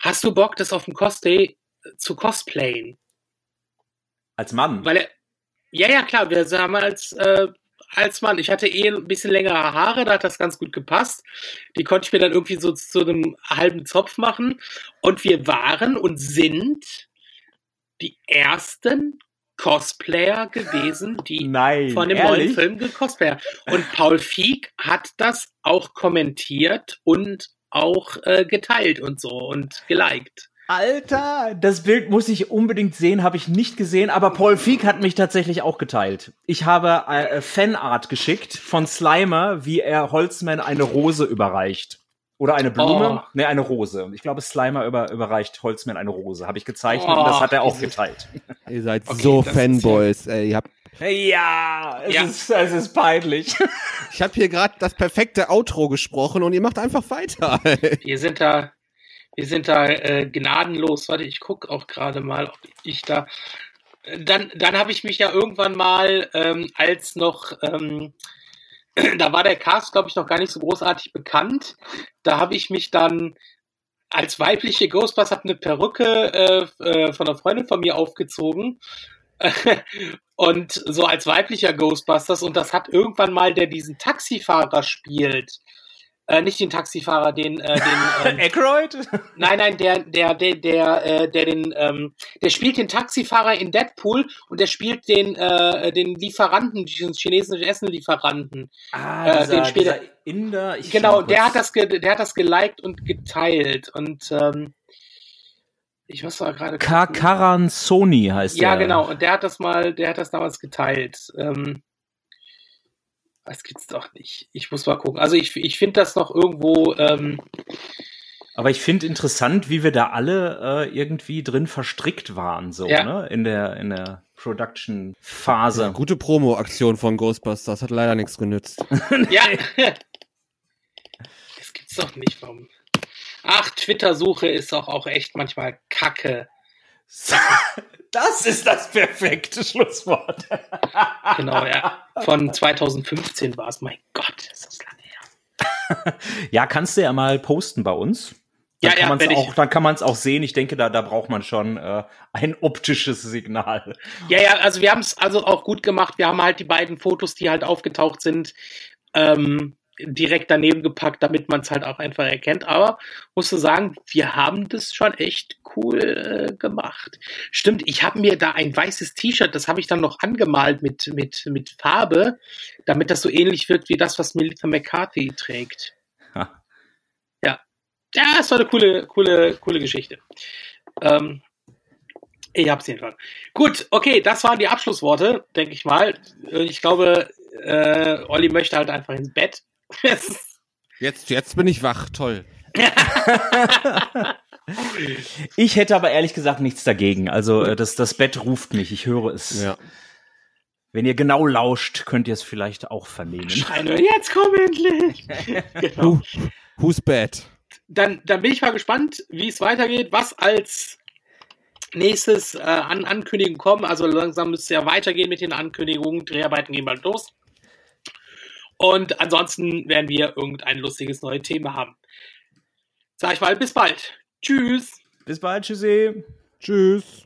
hast du Bock, das auf dem Cosplay zu cosplayen. Als Mann? Weil er, ja, ja, klar, wir haben als, äh, als Mann. Ich hatte eh ein bisschen längere Haare, da hat das ganz gut gepasst. Die konnte ich mir dann irgendwie so zu einem halben Zopf machen. Und wir waren und sind die ersten Cosplayer gewesen, die Nein, von dem ehrlich? neuen Film gecosplayert. Und Paul Feig hat das auch kommentiert und auch äh, geteilt und so und geliked. Alter, das Bild muss ich unbedingt sehen, habe ich nicht gesehen, aber Paul Feig hat mich tatsächlich auch geteilt. Ich habe äh, Fanart geschickt von Slimer, wie er Holzman eine Rose überreicht. Oder eine Blume? Oh. Ne, eine Rose. Ich glaube, Slimer über, überreicht Holzman eine Rose. Habe ich gezeichnet Oh, und das hat er auch geteilt. Ihr seid Okay, so Fanboys, ey. Ihr habt, Ja, es, Ja. Ist, es ist peinlich. ich habe hier gerade das perfekte Outro gesprochen und ihr macht einfach weiter. ey. Wir sind da, wir sind da äh, gnadenlos. Warte, ich guck auch gerade mal, ob ich da. Dann, dann habe ich mich ja irgendwann mal ähm, als noch, ähm, da war der Cast, glaube ich, noch gar nicht so großartig bekannt. Da habe ich mich dann als weibliche Ghostbuster hab eine Perücke äh, äh, von einer Freundin von mir aufgezogen. und so als weiblicher Ghostbusters und das hat irgendwann mal der diesen Taxifahrer spielt. Äh, nicht den Taxifahrer, den, äh, den ähm, Aykroyd? Nein, nein, der, der, der, der, äh, der den, ähm, der spielt den Taxifahrer in Deadpool und der spielt den, äh, den Lieferanten, diesen chinesischen Essenlieferanten. Ah, Äh, dieser, den später- dieser Inder. Ich genau, der hat das, ge der hat das geliked und geteilt und ähm, ich muss mal gerade. Karan Sony heißt Ja, der. genau. Und der hat das mal, der hat das damals geteilt. Ähm, das gibt's doch nicht. Ich muss mal gucken. Also ich, ich finde das noch irgendwo. Ähm, Aber ich finde interessant, wie wir da alle äh, irgendwie drin verstrickt waren, so, Ja. ne? In der, in der Production-Phase. Ja, gute Promo-Aktion von Ghostbusters, hat leider nichts genützt. ja. das gibt's doch nicht. Warum? Ach, Twitter-Suche ist doch auch echt manchmal Kacke. Das ist das perfekte Schlusswort. Genau, ja. Von 2015 war es. Mein Gott, ist das lange her. Ja, kannst du ja mal posten bei uns. Dann Ja, kann ja, man's auch, dann kann man es auch sehen. Ich denke, da, da braucht man schon äh, ein optisches Signal. Ja, ja, also wir haben es also auch gut gemacht. Wir haben halt die beiden Fotos, die halt aufgetaucht sind, ähm, direkt daneben gepackt, damit man es halt auch einfach erkennt. Aber musst du sagen, wir haben das schon echt cool äh, gemacht. Stimmt, ich habe mir da ein weißes T-Shirt, das habe ich dann noch angemalt mit, mit, mit Farbe, damit das so ähnlich wird wie das, was Melissa McCarthy trägt. Ha. Ja. Ja, es war eine coole, coole, coole Geschichte. Ähm, ich hab's jedenfalls. Gut, okay, das waren die Abschlussworte, denke ich mal. Ich glaube, äh, Olli möchte halt einfach ins Bett. Jetzt, jetzt bin ich wach, toll. Ich hätte aber ehrlich gesagt nichts dagegen. Also äh, das, das Bett ruft mich, ich höre es. Ja. Wenn ihr genau lauscht, könnt ihr es vielleicht auch vernehmen. Jetzt komm endlich! genau. Who, who's bad? Dann, dann bin ich mal gespannt, wie es weitergeht, was als nächstes äh, an Ankündigungen kommen. Also langsam müsste es ja weitergehen mit den Ankündigungen. Dreharbeiten gehen bald los. Und ansonsten werden wir irgendein lustiges neues Thema haben. Sag ich mal, bis bald. Tschüss. Bis bald, tschüssi. Tschüss.